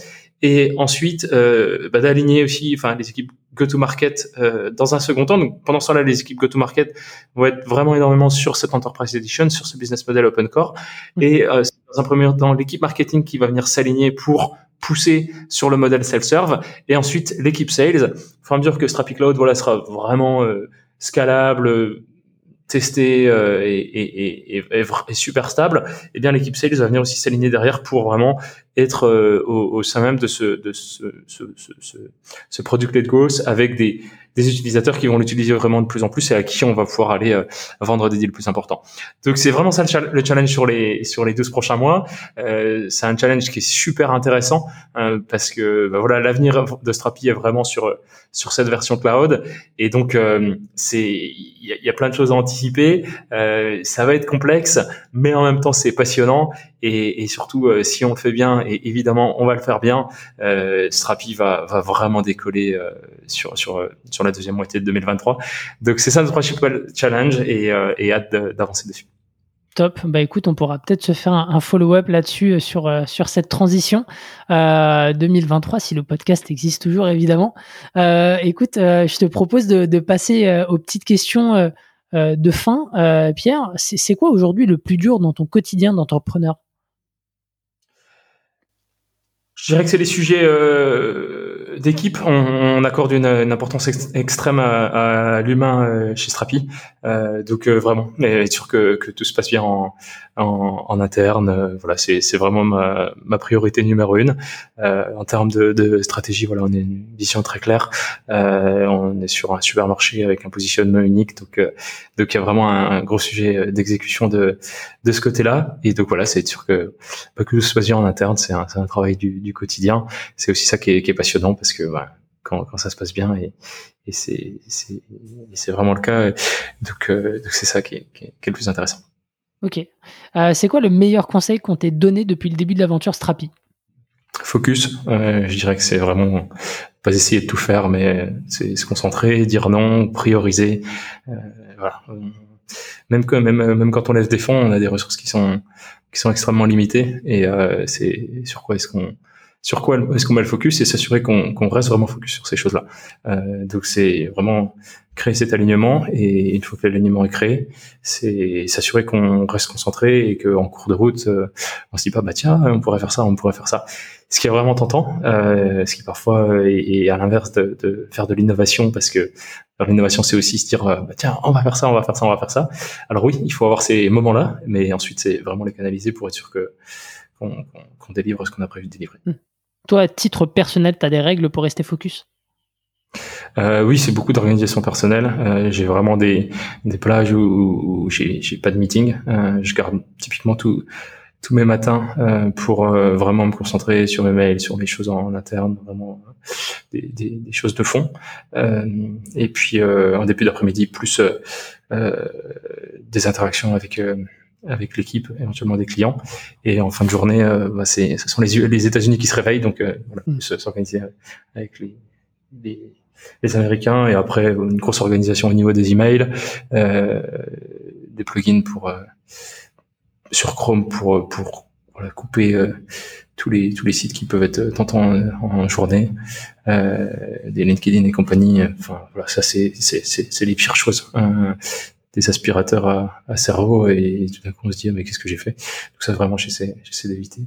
Et ensuite, bah, d'aligner aussi, enfin, les équipes go-to-market dans un second temps. Donc, pendant ce temps-là, les équipes go-to-market vont être vraiment énormément sur cette Enterprise Edition, sur ce business model open core. Mmh. Et dans un premier temps l'équipe marketing qui va venir s'aligner pour pousser sur le modèle self-serve et ensuite l'équipe sales. Fur et à mesure que Strapi Cloud voilà sera vraiment euh, scalable, testé euh, et, et, et, et, super stable, eh bien l'équipe sales va venir aussi s'aligner derrière pour vraiment être euh, au, au, sein même de ce de ce, ce, ce, ce avec des des utilisateurs qui vont l'utiliser vraiment de plus en plus et à qui on va pouvoir aller euh, vendre des deals plus importants. Donc c'est vraiment ça le, challenge sur les sur les 12 prochains mois. C'est un challenge qui est super intéressant euh, parce que bah, voilà l'avenir de Strapi est vraiment sur sur cette version cloud et donc euh, c'est il y, a plein de choses à anticiper. Euh, ça va être complexe, mais en même temps c'est passionnant et, et surtout si on le fait bien et évidemment on va le faire bien, Strapi va va vraiment décoller sur sur sur la deuxième moitié de 2023. Donc c'est ça notre principal challenge et, euh, et hâte d'avancer dessus. Top. Bah écoute, on pourra peut-être se faire un, follow-up là-dessus euh, sur euh, sur cette transition 2023 si le podcast existe toujours évidemment. écoute, je te propose de, de passer aux petites questions de fin. Pierre, c'est quoi aujourd'hui le plus dur dans ton quotidien d'entrepreneur? Je dirais que c'est les sujets d'équipe, on, accorde une, importance extrême à, à l'humain euh, chez Strapi. Euh, donc euh, vraiment, être sûr que, que, tout se passe bien en, en, en interne. Euh, voilà, c'est vraiment ma, ma, priorité numéro une. en termes de, de, stratégie, voilà, on a une vision très claire. on est sur un supermarché avec un positionnement unique, donc donc il y a vraiment un, gros sujet d'exécution de de ce côté-là. Et donc voilà, c'est être sûr que que tout se passe bien en interne. C'est un, un, travail du, du quotidien. C'est aussi ça qui est, qui est passionnant parce que voilà, quand, quand, ça se passe bien et, et c'est vraiment le cas. Donc euh, c'est ça qui est, qui, est, le plus intéressant. Ok. Euh, c'est quoi le meilleur conseil qu'on t'ait donné depuis le début de l'aventure Strapi? Focus. Euh, je dirais que c'est vraiment pas essayer de tout faire, mais c'est se concentrer, dire non, prioriser. Voilà. Même, que, même, même quand on lève des fonds, on a des ressources qui sont qui sont extrêmement limitées et c'est sur quoi est-ce qu'on sur quoi est-ce qu'on met le focus et s'assurer qu'on reste vraiment focus sur ces choses-là. Euh, donc c'est vraiment créer cet alignement et une fois que l'alignement est créé, c'est s'assurer qu'on reste concentré et qu'en cours de route, euh, on se dit pas bah tiens on pourrait faire ça, on pourrait faire ça. Ce qui est vraiment tentant, euh, ce qui parfois est, à l'inverse de, de, faire de l'innovation parce que l'innovation c'est aussi se dire euh, bah, tiens on va faire ça, on va faire ça, on va faire ça. Alors oui il faut avoir ces moments-là, mais ensuite c'est vraiment les canaliser pour être sûr que qu'on délivre ce qu'on a prévu de délivrer. Hmm. Toi, à titre personnel, tu as des règles pour rester focus? Euh, oui, c'est beaucoup d'organisation personnelle. Euh, j'ai vraiment des, des plages où, où j'ai pas de meeting. Euh, je garde typiquement tout, tous mes matins euh, pour euh, vraiment me concentrer sur mes mails, sur mes choses en, interne, vraiment des, des, des, choses de fond. et puis en début d'après-midi, plus des interactions avec avec l'équipe, éventuellement des clients. Et en fin de journée, euh, bah, c'est, ce sont les, les États-Unis qui se réveillent, donc euh, voilà, mm. s'organiser avec les, les, les, Américains. Et après, une grosse organisation au niveau des emails, euh, des plugins pour euh, sur Chrome pour pour voilà, couper euh, tous les tous les sites qui peuvent être tentants en, en journée, des LinkedIn et compagnie. Enfin voilà, ça c'est c'est c'est les pires choses des aspirateurs à, à, cerveau et tout d'un coup on se dit ah, mais qu'est-ce que j'ai fait? Donc ça vraiment j'essaie j'essaie d'éviter.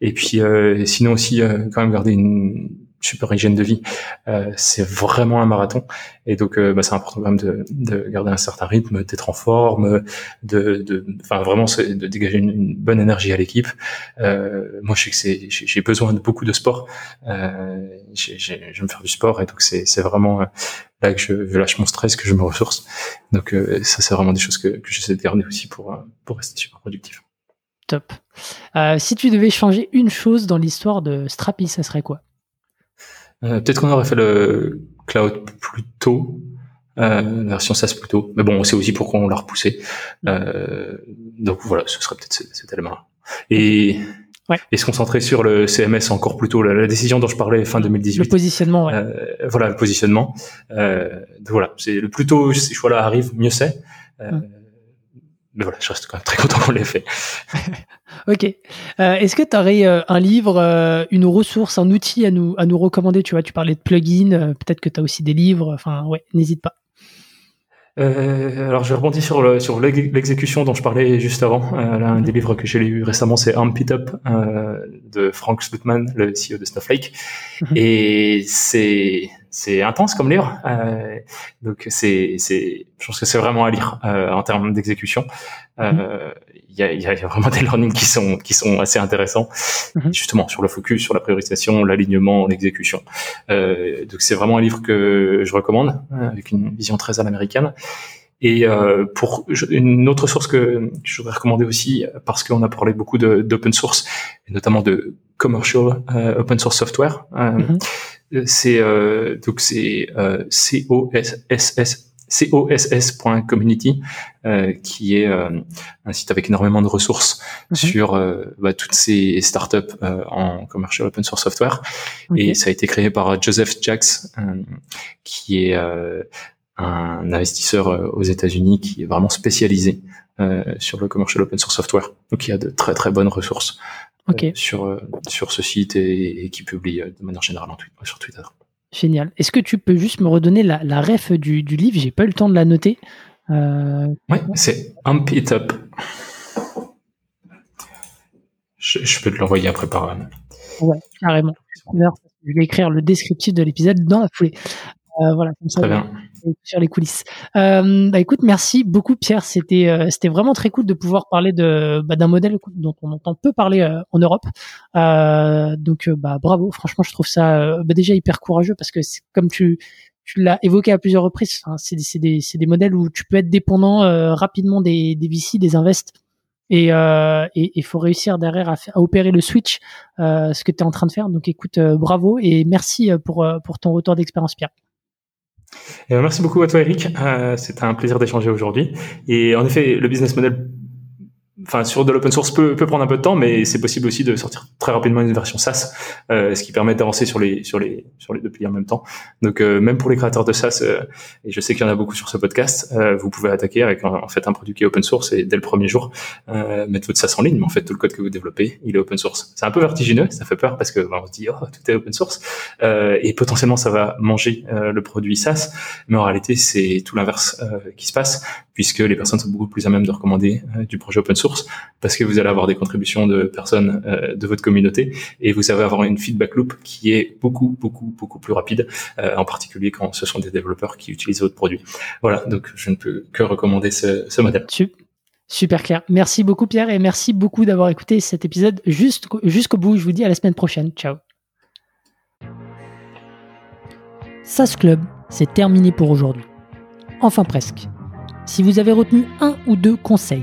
Et puis euh, sinon aussi euh, quand même garder une super hygiène de vie, euh, c'est vraiment un marathon. Et donc, euh, bah, c'est important quand même de, de, garder un certain rythme, d'être en forme, de, de, enfin vraiment, de dégager une, bonne énergie à l'équipe. Euh, moi, je sais que c'est, j'ai besoin de beaucoup de sport. Euh, je vais me faire du sport, et donc c'est, vraiment là que je, je, lâche mon stress, que je me ressource. Donc, ça, c'est vraiment des choses que, que j'essaie de garder aussi pour pour rester super productif. Top. si tu devais changer une chose dans l'histoire de Strapi, ça serait quoi? Euh, peut-être qu'on aurait fait le cloud plus tôt, euh, la version SaaS plus tôt. Mais bon, c'est aussi pourquoi on l'a repoussé. Euh, donc voilà, ce serait peut-être cet, élément-là. Et, ouais. et se concentrer sur le CMS encore plus tôt, la, décision dont je parlais fin 2018. Le positionnement, ouais. Euh, voilà, le positionnement. Euh, voilà, c'est le plus tôt ces choix-là arrivent, mieux c'est. Euh, mais voilà, je reste quand même très content qu'on l'ait fait. ok. Euh, est-ce que tu aurais euh, un livre, euh, une ressource, un outil à nous, à nous recommander? Tu vois, tu parlais de plugins, peut-être que tu as aussi des livres. Enfin, ouais, n'hésite pas. alors, je rebondis sur le, sur l'exécution dont je parlais juste avant. L'un des livres que j'ai lu récemment, c'est Amp It Up de Frank Slutman, le CEO de Snowflake. Mhm. Et c'est c'est intense comme livre. Euh, donc c'est, c'est, je pense que c'est vraiment à lire euh, en termes d'exécution. Euh, mhm. Il y, a, y, a, vraiment des learnings qui sont qui sont assez intéressants, mhm. justement sur le focus, sur la priorisation, l'alignement, l'exécution. Euh, donc c'est vraiment un livre que je recommande avec une vision très à l'américaine. Et euh, pour une autre source que, je voudrais recommander aussi, parce qu'on a parlé beaucoup d'open source, et notamment de commercial euh, open source software. Mhm c'est euh, donc c'est euh, coss.community euh, qui est euh, un site avec énormément de ressources mhm. sur euh, bah, toutes ces startups euh, en commercial open source software. Et ça a été créé par Joseph Jacks qui est un investisseur aux États-Unis qui est vraiment spécialisé sur le commercial open source software. Donc il y a de très très bonnes ressources okay. Euh, sur, euh, sur ce site et, qui publie euh, de manière générale sur Twitter. Génial. Est-ce que tu peux juste me redonner la, la ref du, du livre? J'ai pas eu le temps de la noter. Euh... Oui, c'est Amp It Up. Je, peux te l'envoyer après par. Ouais, carrément. Je vais écrire le descriptif de l'épisode dans la foulée. Euh, voilà, comme ça. Très bien sur les coulisses. Euh, bah écoute, merci beaucoup Pierre. C'était euh, c'était vraiment très cool de pouvoir parler de bah, d'un modèle dont on entend peu parler euh, en Europe. Euh, donc bah bravo. Franchement, je trouve ça bah, déjà hyper courageux parce que comme tu tu l'as évoqué à plusieurs reprises, hein, c'est des, des, des modèles où tu peux être dépendant rapidement des, des VC, des invests. Et il euh, et, et faut réussir derrière à, à opérer le switch, euh, ce que tu es en train de faire. Donc écoute, bravo et merci pour, pour ton retour d'expérience, Pierre. Euh, merci beaucoup à toi, Eric. Euh, C'était un plaisir d'échanger aujourd'hui. Et en effet, le business model enfin sur de l'open source peut, peut prendre un peu de temps, mais c'est possible aussi de sortir très rapidement une version SaaS, euh, ce qui permet d'avancer sur les sur les sur les deux piliers en même temps. Donc euh, même pour les créateurs de SaaS, euh, et je sais qu'il y en a beaucoup sur ce podcast, euh, vous pouvez attaquer avec en, fait un produit qui est open source et dès le premier jour mettre votre SaaS en ligne. Mais en fait tout le code que vous développez, il est open source. C'est un peu vertigineux, ça fait peur parce que bah, on se dit oh tout est open source et potentiellement ça va manger le produit SaaS, mais en réalité c'est tout l'inverse qui se passe puisque les personnes sont beaucoup plus à même de recommander du projet open source parce que vous allez avoir des contributions de personnes euh, de votre communauté et vous allez avoir une feedback loop qui est beaucoup, beaucoup, beaucoup plus rapide, euh, en particulier quand ce sont des développeurs qui utilisent votre produit. Voilà, donc je ne peux que recommander ce, modèle. Super clair. Merci beaucoup Pierre et merci beaucoup d'avoir écouté cet épisode jusqu'au bout. Je vous dis à la semaine prochaine. Ciao. SAS Club, c'est terminé pour aujourd'hui. Enfin presque. Si vous avez retenu un ou deux conseils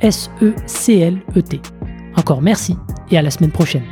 S-E-C-L-E-T. Encore merci et à la semaine prochaine.